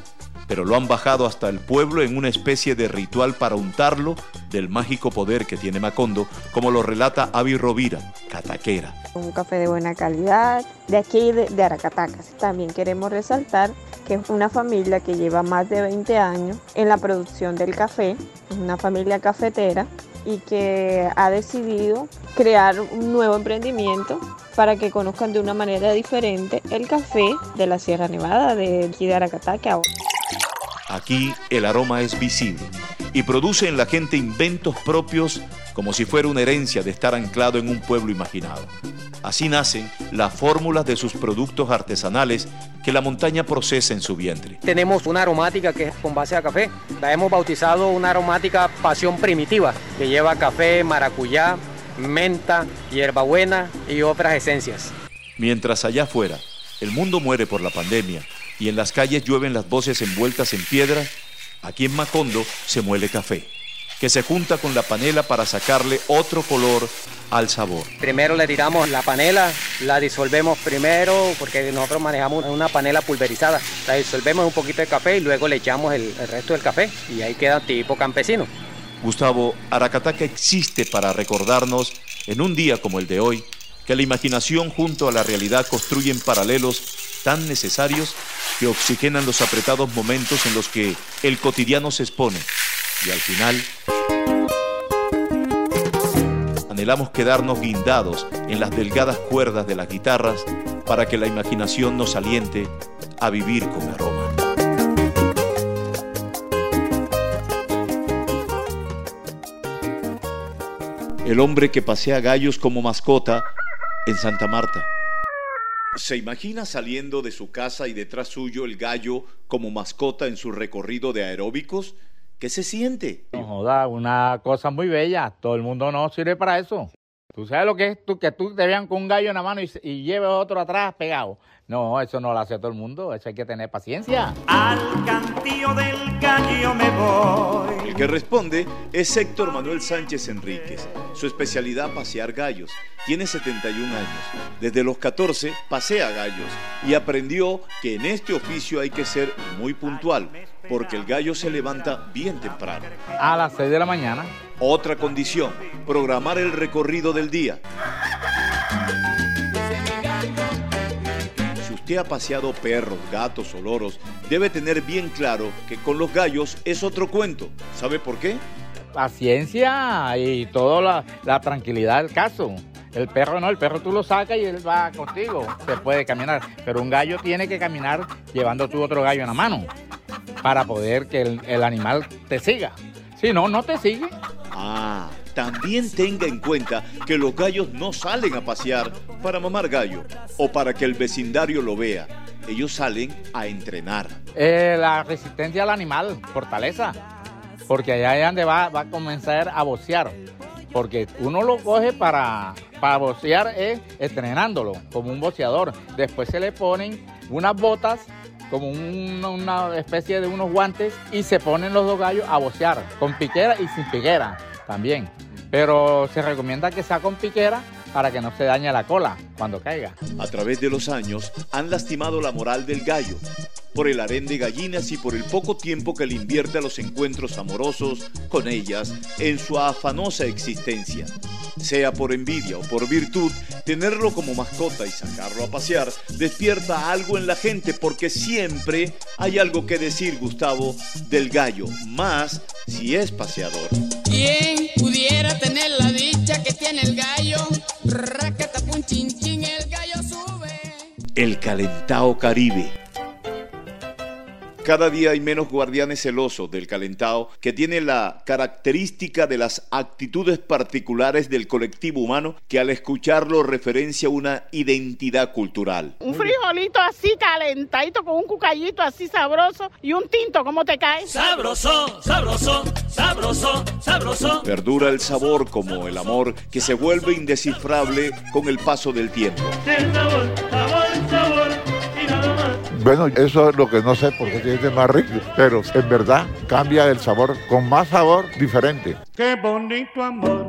pero lo han bajado hasta el pueblo en una especie de ritual para untarlo del mágico poder que tiene Macondo, como lo relata Avi Rovira, cataquera. Un café de buena calidad, de aquí de, de Aracatacas. También queremos resaltar que es una familia que lleva más de 20 años en la producción del café, una familia cafetera y que ha decidido crear un nuevo emprendimiento para que conozcan de una manera diferente el café de la Sierra Nevada, de aquí de Aracataca. Aquí el aroma es visible y produce en la gente inventos propios como si fuera una herencia de estar anclado en un pueblo imaginado. Así nacen las fórmulas de sus productos artesanales que la montaña procesa en su vientre. Tenemos una aromática que es con base a café. La hemos bautizado una aromática pasión primitiva, que lleva café, maracuyá, menta, hierbabuena y otras esencias. Mientras allá afuera el mundo muere por la pandemia y en las calles llueven las voces envueltas en piedra, aquí en Macondo se muele café, que se junta con la panela para sacarle otro color al sabor. Primero le tiramos la panela, la disolvemos primero porque nosotros manejamos una panela pulverizada. La disolvemos un poquito de café y luego le echamos el, el resto del café y ahí queda tipo campesino. Gustavo, Aracataca existe para recordarnos en un día como el de hoy que la imaginación junto a la realidad construyen paralelos tan necesarios que oxigenan los apretados momentos en los que el cotidiano se expone y al final anhelamos quedarnos guindados en las delgadas cuerdas de las guitarras para que la imaginación nos aliente a vivir con aroma. El hombre que pasea gallos como mascota en Santa Marta. ¿Se imagina saliendo de su casa y detrás suyo el gallo como mascota en su recorrido de aeróbicos? ¿Qué se siente? Una cosa muy bella. Todo el mundo no sirve para eso. ¿Tú sabes lo que es tú, que tú te vean con un gallo en la mano y, y lleves otro atrás pegado? No, eso no lo hace todo el mundo. Eso hay que tener paciencia. Al cantillo del gallo me voy. El que responde es Héctor Manuel Sánchez Enríquez. Su especialidad pasear gallos. Tiene 71 años. Desde los 14 pasea gallos y aprendió que en este oficio hay que ser muy puntual porque el gallo se levanta bien temprano. A las 6 de la mañana. Otra condición, programar el recorrido del día. Si usted ha paseado perros, gatos o loros, debe tener bien claro que con los gallos es otro cuento. ¿Sabe por qué? Paciencia y toda la, la tranquilidad del caso. El perro no, el perro tú lo sacas y él va contigo, se puede caminar. Pero un gallo tiene que caminar llevando tú otro gallo en la mano para poder que el, el animal te siga. Si no, no te sigue. Ah, también tenga en cuenta que los gallos no salen a pasear para mamar gallo o para que el vecindario lo vea. ellos salen a entrenar. Eh, la resistencia al animal, fortaleza, porque allá es donde va, va a comenzar a bocear. Porque uno lo coge para, para bocear es entrenándolo, como un boceador. Después se le ponen unas botas, como un- una especie de unos guantes, y se ponen los dos gallos a bocear, con piquera y sin piquera también. Pero se recomienda que sea con piquera para que no se dañe la cola cuando caiga. A través de los años han lastimado la moral del gallo por el harén de gallinas y por el poco tiempo que le invierte a los encuentros amorosos con ellas en su afanosa existencia. Sea por envidia o por virtud, tenerlo como mascota y sacarlo a pasear despierta algo en la gente porque siempre hay algo que decir, Gustavo, del gallo, más si es paseador. ¿Quién pudiera tener la dicha que tiene el gallo? Racatapun chin chin, el gallo sube. El calentao Caribe. Cada día hay menos guardianes celosos del calentao que tiene la característica de las actitudes particulares del colectivo humano que al escucharlo referencia una identidad cultural. Un frijolito así calentadito con un cucayito así sabroso y un tinto, ¿cómo te cae? Sabroso, sabroso, sabroso, sabroso. Perdura el sabor como el amor que se vuelve indescifrable con el paso del tiempo. Sabor, sabor, sabor más. Bueno, eso es lo que no sé por qué tiene más rico, pero en verdad cambia el sabor con más sabor diferente. Qué bonito amor.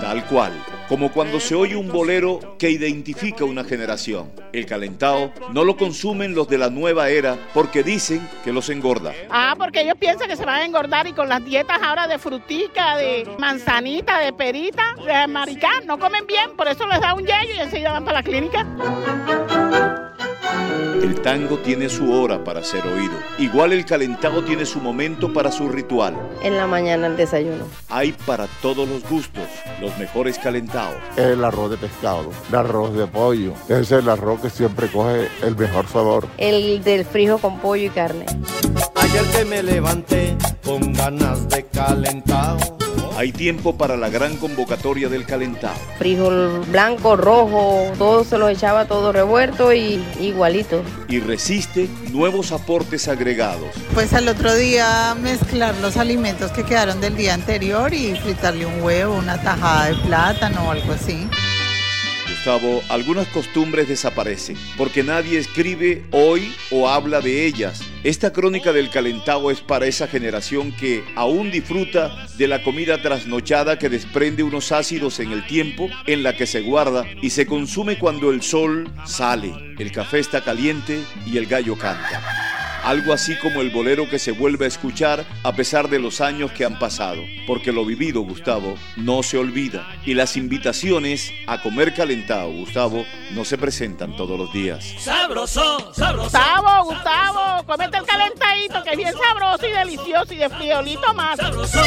Tal cual, como cuando se oye un bolero que identifica una generación. El calentao no lo consumen los de la nueva era porque dicen que los engorda. Ah, porque ellos piensan que se van a engordar y con las dietas ahora de frutica, de manzanita, de perita, de maricá, no comen bien, por eso les da un yello y enseguida van para la clínica. El tango tiene su hora para ser oído. Igual el calentado tiene su momento para su ritual. En la mañana el desayuno. Hay para todos los gustos los mejores calentados. El arroz de pescado, el arroz de pollo, es el arroz que siempre coge el mejor sabor. El del frijol con pollo y carne. Ayer que me levanté con ganas de calentado. Hay tiempo para la gran convocatoria del calentado. Frijol blanco, rojo, todo se los echaba todo revuelto y igualito. Y resiste nuevos aportes agregados. Pues al otro día mezclar los alimentos que quedaron del día anterior y fritarle un huevo, una tajada de plátano o algo así. Gustavo, algunas costumbres desaparecen porque nadie escribe hoy o habla de ellas. Esta crónica del calentado es para esa generación que aún disfruta de la comida trasnochada que desprende unos ácidos en el tiempo en la que se guarda y se consume cuando el sol sale, el café está caliente y el gallo canta. Algo así como el bolero que se vuelve a escuchar a pesar de los años que han pasado. Porque lo vivido, Gustavo, no se olvida. Y las invitaciones a comer calentado, Gustavo, no se presentan todos los días. Sabroso, sabroso. Gustavo, Gustavo, comete el calentadito que es bien sabroso y delicioso y de friolito más. Sabroso,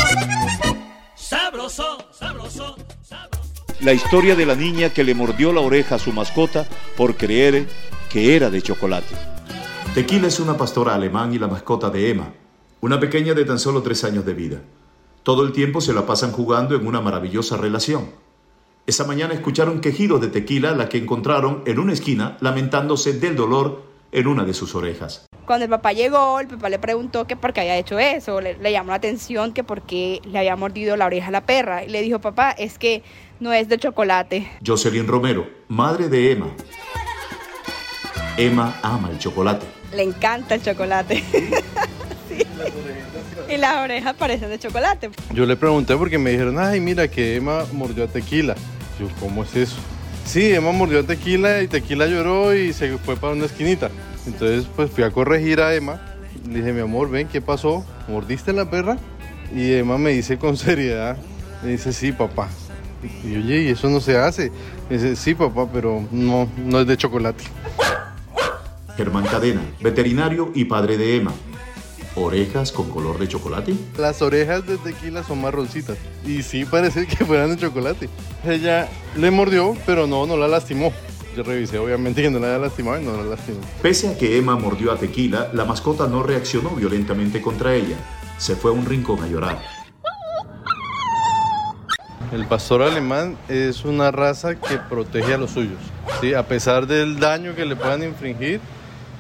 sabroso, sabroso. La historia de la niña que le mordió la oreja a su mascota por creer que era de chocolate. Tequila es una pastora alemán y la mascota de Emma, una pequeña de tan solo tres años de vida. Todo el tiempo se la pasan jugando en una maravillosa relación. Esa mañana escucharon quejidos de Tequila, la que encontraron en una esquina lamentándose del dolor en una de sus orejas. Cuando el papá llegó, el papá le preguntó que por qué había hecho eso, le, le llamó la atención que por qué le había mordido la oreja a la perra. Y le dijo, papá, es que no es de chocolate. Jocelyn Romero, madre de Emma. Emma ama el chocolate. Le encanta el chocolate. Y las orejas parecen de chocolate. Yo le pregunté porque me dijeron, ay, mira que Emma mordió a Tequila. Yo, ¿cómo es eso? Sí, Emma mordió a Tequila y Tequila lloró y se fue para una esquinita. Entonces, pues fui a corregir a Emma. Le dije, mi amor, ven, ¿qué pasó? ¿Mordiste la perra? Y Emma me dice con seriedad, me dice, sí, papá. Y oye, ¿y eso no se hace? Me dice, sí, papá, pero no, no es de chocolate. Germán Cadena, veterinario y padre de Emma. ¿Orejas con color de chocolate? Las orejas de tequila son marroncitas. Y sí parece que fueran de chocolate. Ella le mordió, pero no, no la lastimó. Yo revisé, obviamente, que no la había lastimado y no la lastimó. Pese a que Emma mordió a Tequila, la mascota no reaccionó violentamente contra ella. Se fue a un rincón a llorar. El pastor alemán es una raza que protege a los suyos. ¿sí? A pesar del daño que le puedan infringir,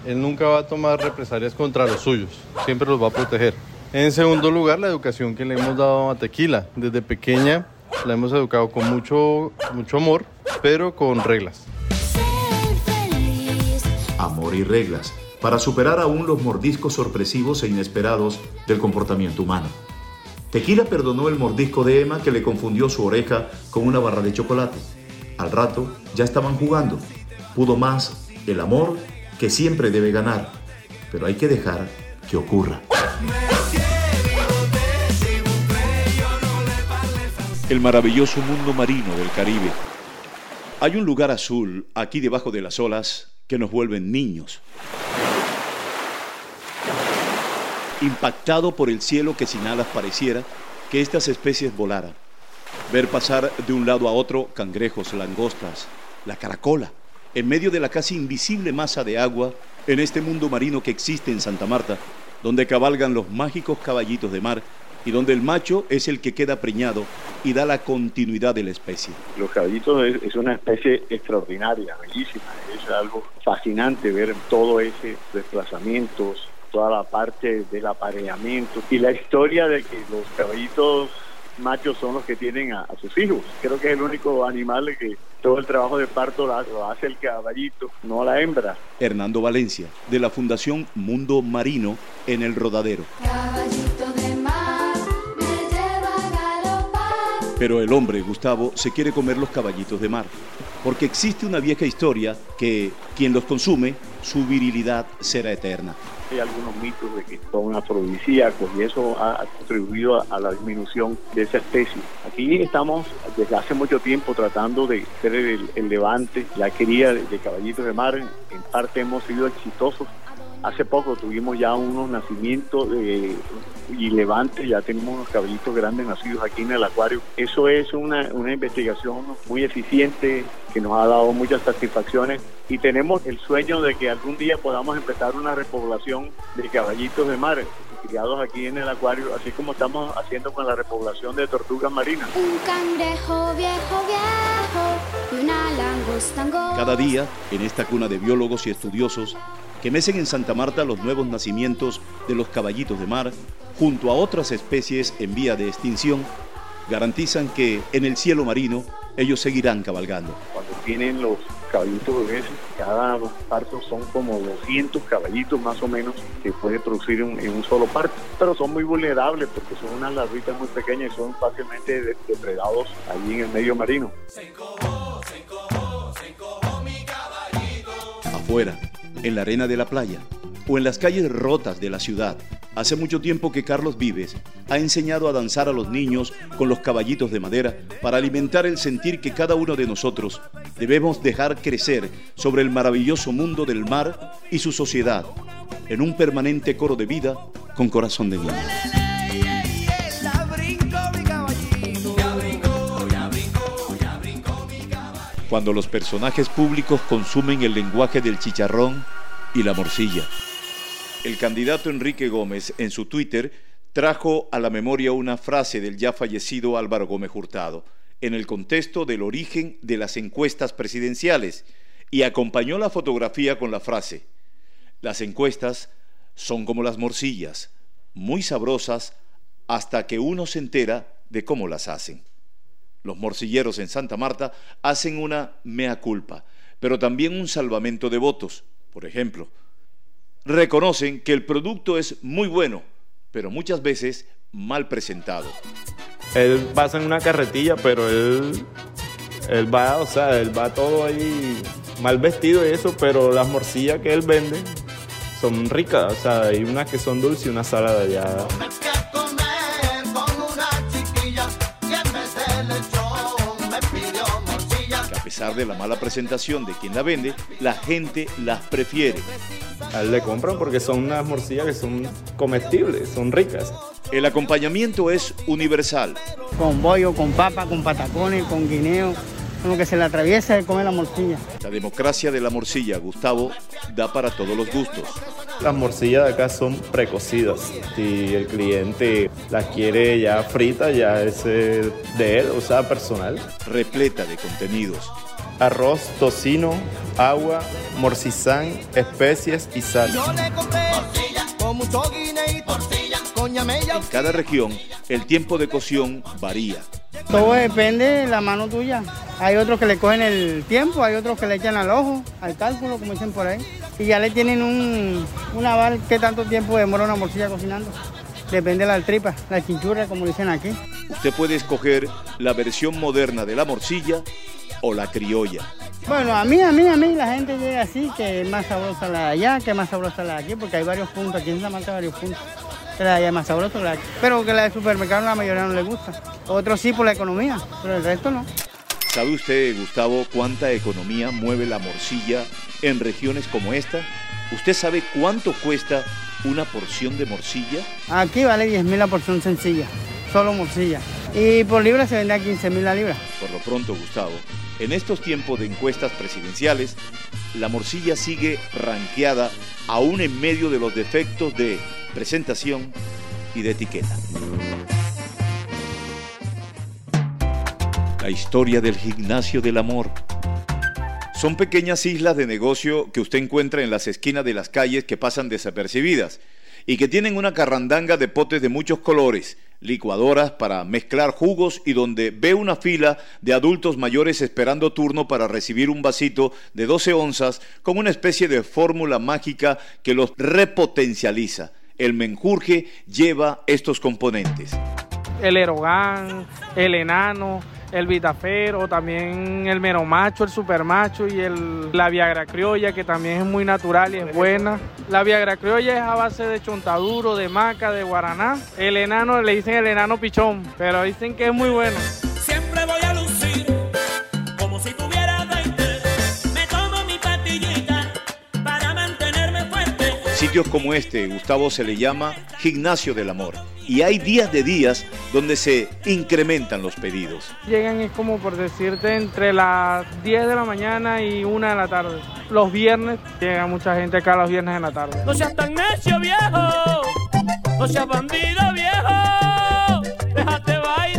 él nunca va a tomar represalias contra los suyos, siempre los va a proteger. En segundo lugar, la educación que le hemos dado a Tequila. Desde pequeña la hemos educado con mucho, mucho amor, pero con reglas. Amor y reglas para superar aún los mordiscos sorpresivos e inesperados del comportamiento humano. Tequila perdonó el mordisco de Emma que le confundió su oreja con una barra de chocolate. Al rato ya estaban jugando. Pudo más el amor que siempre debe ganar, pero hay que dejar que ocurra. El maravilloso mundo marino del Caribe. Hay un lugar azul aquí debajo de las olas que nos vuelven niños. Impactado por el cielo que sin alas pareciera que estas especies volaran. Ver pasar de un lado a otro cangrejos, langostas, la caracola, en medio de la casi invisible masa de agua en este mundo marino que existe en Santa Marta, donde cabalgan los mágicos caballitos de mar y donde el macho es el que queda preñado y da la continuidad de la especie. Los caballitos es, es una especie extraordinaria, bellísima, es algo fascinante ver todo ese desplazamientos, toda la parte del apareamiento y la historia de que los caballitos machos son los que tienen a, a sus hijos. Creo que es el único animal que todo el trabajo de parto lo, hace el caballito, no la hembra. Hernando Valencia, de la Fundación Mundo Marino en el Rodadero. Pero el hombre, Gustavo, se quiere comer los caballitos de mar, porque existe una vieja historia que quien los consume, su virilidad será eterna. Hay algunos mitos de que son afrodisíacos y eso ha contribuido a, la disminución de esa especie. Aquí estamos desde hace mucho tiempo tratando de hacer el, levante, la cría de caballitos de mar. En parte hemos sido exitosos Hace poco tuvimos ya unos nacimientos de, y levante, ya tenemos unos caballitos grandes nacidos aquí en el acuario. Eso es una, una investigación muy eficiente que nos ha dado muchas satisfacciones y tenemos el sueño de que algún día podamos empezar una repoblación de caballitos de mar criados aquí en el acuario, así como estamos haciendo con la repoblación de tortugas marinas. Un cangrejo viejo viejo y una langosta angosta. Cada día, en esta cuna de biólogos y estudiosos, que mecen en Santa Marta los nuevos nacimientos de los caballitos de mar, junto a otras especies en vía de extinción, garantizan que en el cielo marino ellos seguirán cabalgando. Cuando tienen los caballitos bebés, cada parto son como 200 caballitos más o menos que puede producir en, en un solo parto. Pero son muy vulnerables porque son unas larvitas muy pequeñas y son fácilmente de- depredados allí en el medio marino. afuera, en la arena de la playa o en las calles rotas de la ciudad. Hace mucho tiempo que Carlos Vives ha enseñado a danzar a los niños con los caballitos de madera para alimentar el sentir que cada uno de nosotros debemos dejar crecer sobre el maravilloso mundo del mar y su sociedad, en un permanente coro de vida con corazón de niño. Cuando los personajes públicos consumen el lenguaje del chicharrón y la morcilla. El candidato Enrique Gómez en su Twitter trajo a la memoria una frase del ya fallecido Álvaro Gómez Hurtado en el contexto del origen de las encuestas presidenciales y acompañó la fotografía con la frase, las encuestas son como las morcillas, muy sabrosas hasta que uno se entera de cómo las hacen. Los morcilleros en Santa Marta hacen una mea culpa, pero también un salvamento de votos. Por ejemplo, reconocen que el producto es muy bueno, pero muchas veces mal presentado. Él pasa en una carretilla, pero él, él va, o sea, él va todo ahí mal vestido y eso, pero las morcillas que él vende son ricas, o sea, hay unas que son dulces y una salada ya. Pesar de la mala presentación de quien la vende, la gente las prefiere. Le compran porque son unas morcillas que son comestibles, son ricas. El acompañamiento es universal. Con bollo, con papa, con patacones, con guineo, con lo que se le atraviesa de comer la morcilla. La democracia de la morcilla, Gustavo, da para todos los gustos. Las morcillas de acá son precocidas. Si el cliente las quiere ya fritas, ya es eh, de él, o sea, personal. Repleta de contenidos. Arroz, tocino, agua, morcizán, especies y sal. Yo le compré con mucho guineíto, con ñamella. En cada región, el tiempo de cocción varía. Todo depende de la mano tuya. Hay otros que le cogen el tiempo, hay otros que le echan al ojo, al cálculo, como dicen por ahí. Y ya le tienen un, un aval qué tanto tiempo demora una morcilla cocinando. Depende de la tripa, la chinchurra, como dicen aquí. Usted puede escoger la versión moderna de la morcilla o la criolla. Bueno, a mí, a mí, a mí la gente llega así, que es más sabrosa la de allá, que es más sabrosa la de aquí, porque hay varios puntos, aquí en Santa Marta hay varios puntos. Que la de allá es más sabrosa, la de aquí. pero que la de supermercado la mayoría no le gusta. Otros sí por la economía, pero el resto no. ¿Sabe usted, Gustavo, cuánta economía mueve la morcilla en regiones como esta? ¿Usted sabe cuánto cuesta una porción de morcilla? Aquí vale 10 mil la porción sencilla, solo morcilla. Y por libra se vende a 15 mil la libra. Por lo pronto, Gustavo, en estos tiempos de encuestas presidenciales, la morcilla sigue ranqueada aún en medio de los defectos de presentación y de etiqueta. La historia del gimnasio del amor. Son pequeñas islas de negocio que usted encuentra en las esquinas de las calles que pasan desapercibidas y que tienen una carrandanga de potes de muchos colores, licuadoras para mezclar jugos y donde ve una fila de adultos mayores esperando turno para recibir un vasito de 12 onzas con una especie de fórmula mágica que los repotencializa. El menjurje lleva estos componentes. El erogán, el enano, el Vitafer o también el Meromacho, el Supermacho y el, la Viagra Criolla que también es muy natural y es buena. La Viagra Criolla es a base de chontaduro, de maca, de guaraná. El enano le dicen el enano pichón, pero dicen que es muy bueno. Siempre voy a Sitios como este, Gustavo, se le llama gimnasio del amor. Y hay días de días donde se incrementan los pedidos. Llegan es como por decirte entre las 10 de la mañana y 1 de la tarde. Los viernes llega mucha gente acá los viernes en la tarde. No seas tan necio, viejo. No seas bandido, viejo. Déjate viejo.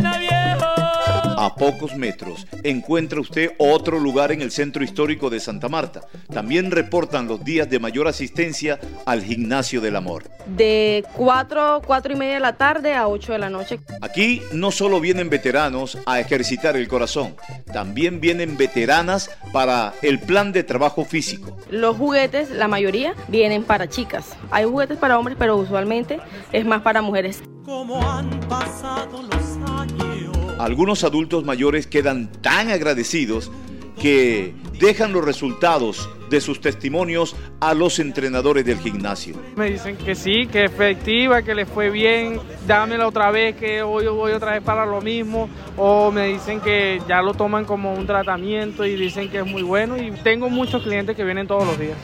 A pocos metros encuentra usted otro lugar en el centro histórico de Santa Marta. También reportan los días de mayor asistencia al gimnasio del amor. De 4, 4 y media de la tarde a 8 de la noche. Aquí no solo vienen veteranos a ejercitar el corazón, también vienen veteranas para el plan de trabajo físico. Los juguetes, la mayoría, vienen para chicas. Hay juguetes para hombres, pero usualmente es más para mujeres. Como han pasado los años. Algunos adultos mayores quedan tan agradecidos que dejan los resultados de sus testimonios a los entrenadores del gimnasio. Me dicen que sí, que efectiva, que les fue bien, dámela otra vez, que hoy voy otra vez para lo mismo, o me dicen que ya lo toman como un tratamiento y dicen que es muy bueno y tengo muchos clientes que vienen todos los días.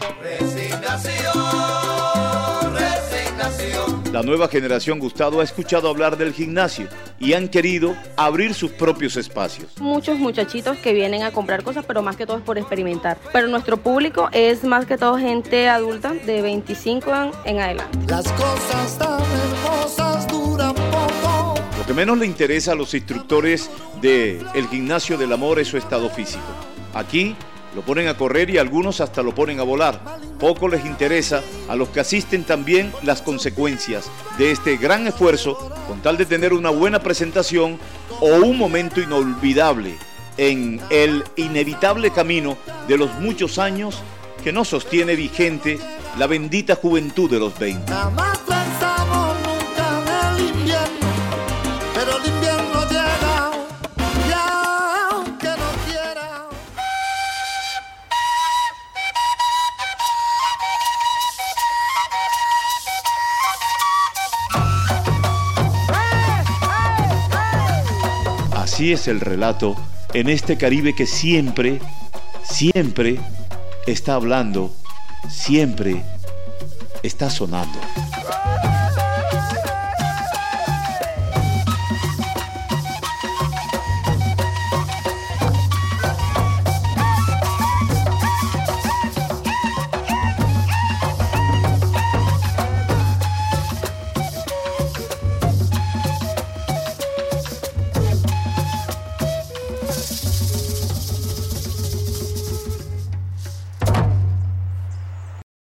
La nueva generación Gustavo ha escuchado hablar del gimnasio y han querido abrir sus propios espacios. Muchos muchachitos que vienen a comprar cosas, pero más que todo es por experimentar. Pero nuestro público es más que todo gente adulta de 25 en, en adelante. Las cosas tan hermosas duran poco. Lo que menos le interesa a los instructores del el gimnasio del amor es su estado físico. Aquí lo ponen a correr y algunos hasta lo ponen a volar. Poco les interesa a los que asisten también las consecuencias de este gran esfuerzo con tal de tener una buena presentación o un momento inolvidable en el inevitable camino de los muchos años que nos sostiene vigente la bendita juventud de los 20. Es el relato en este Caribe que siempre, siempre está hablando, siempre está sonando.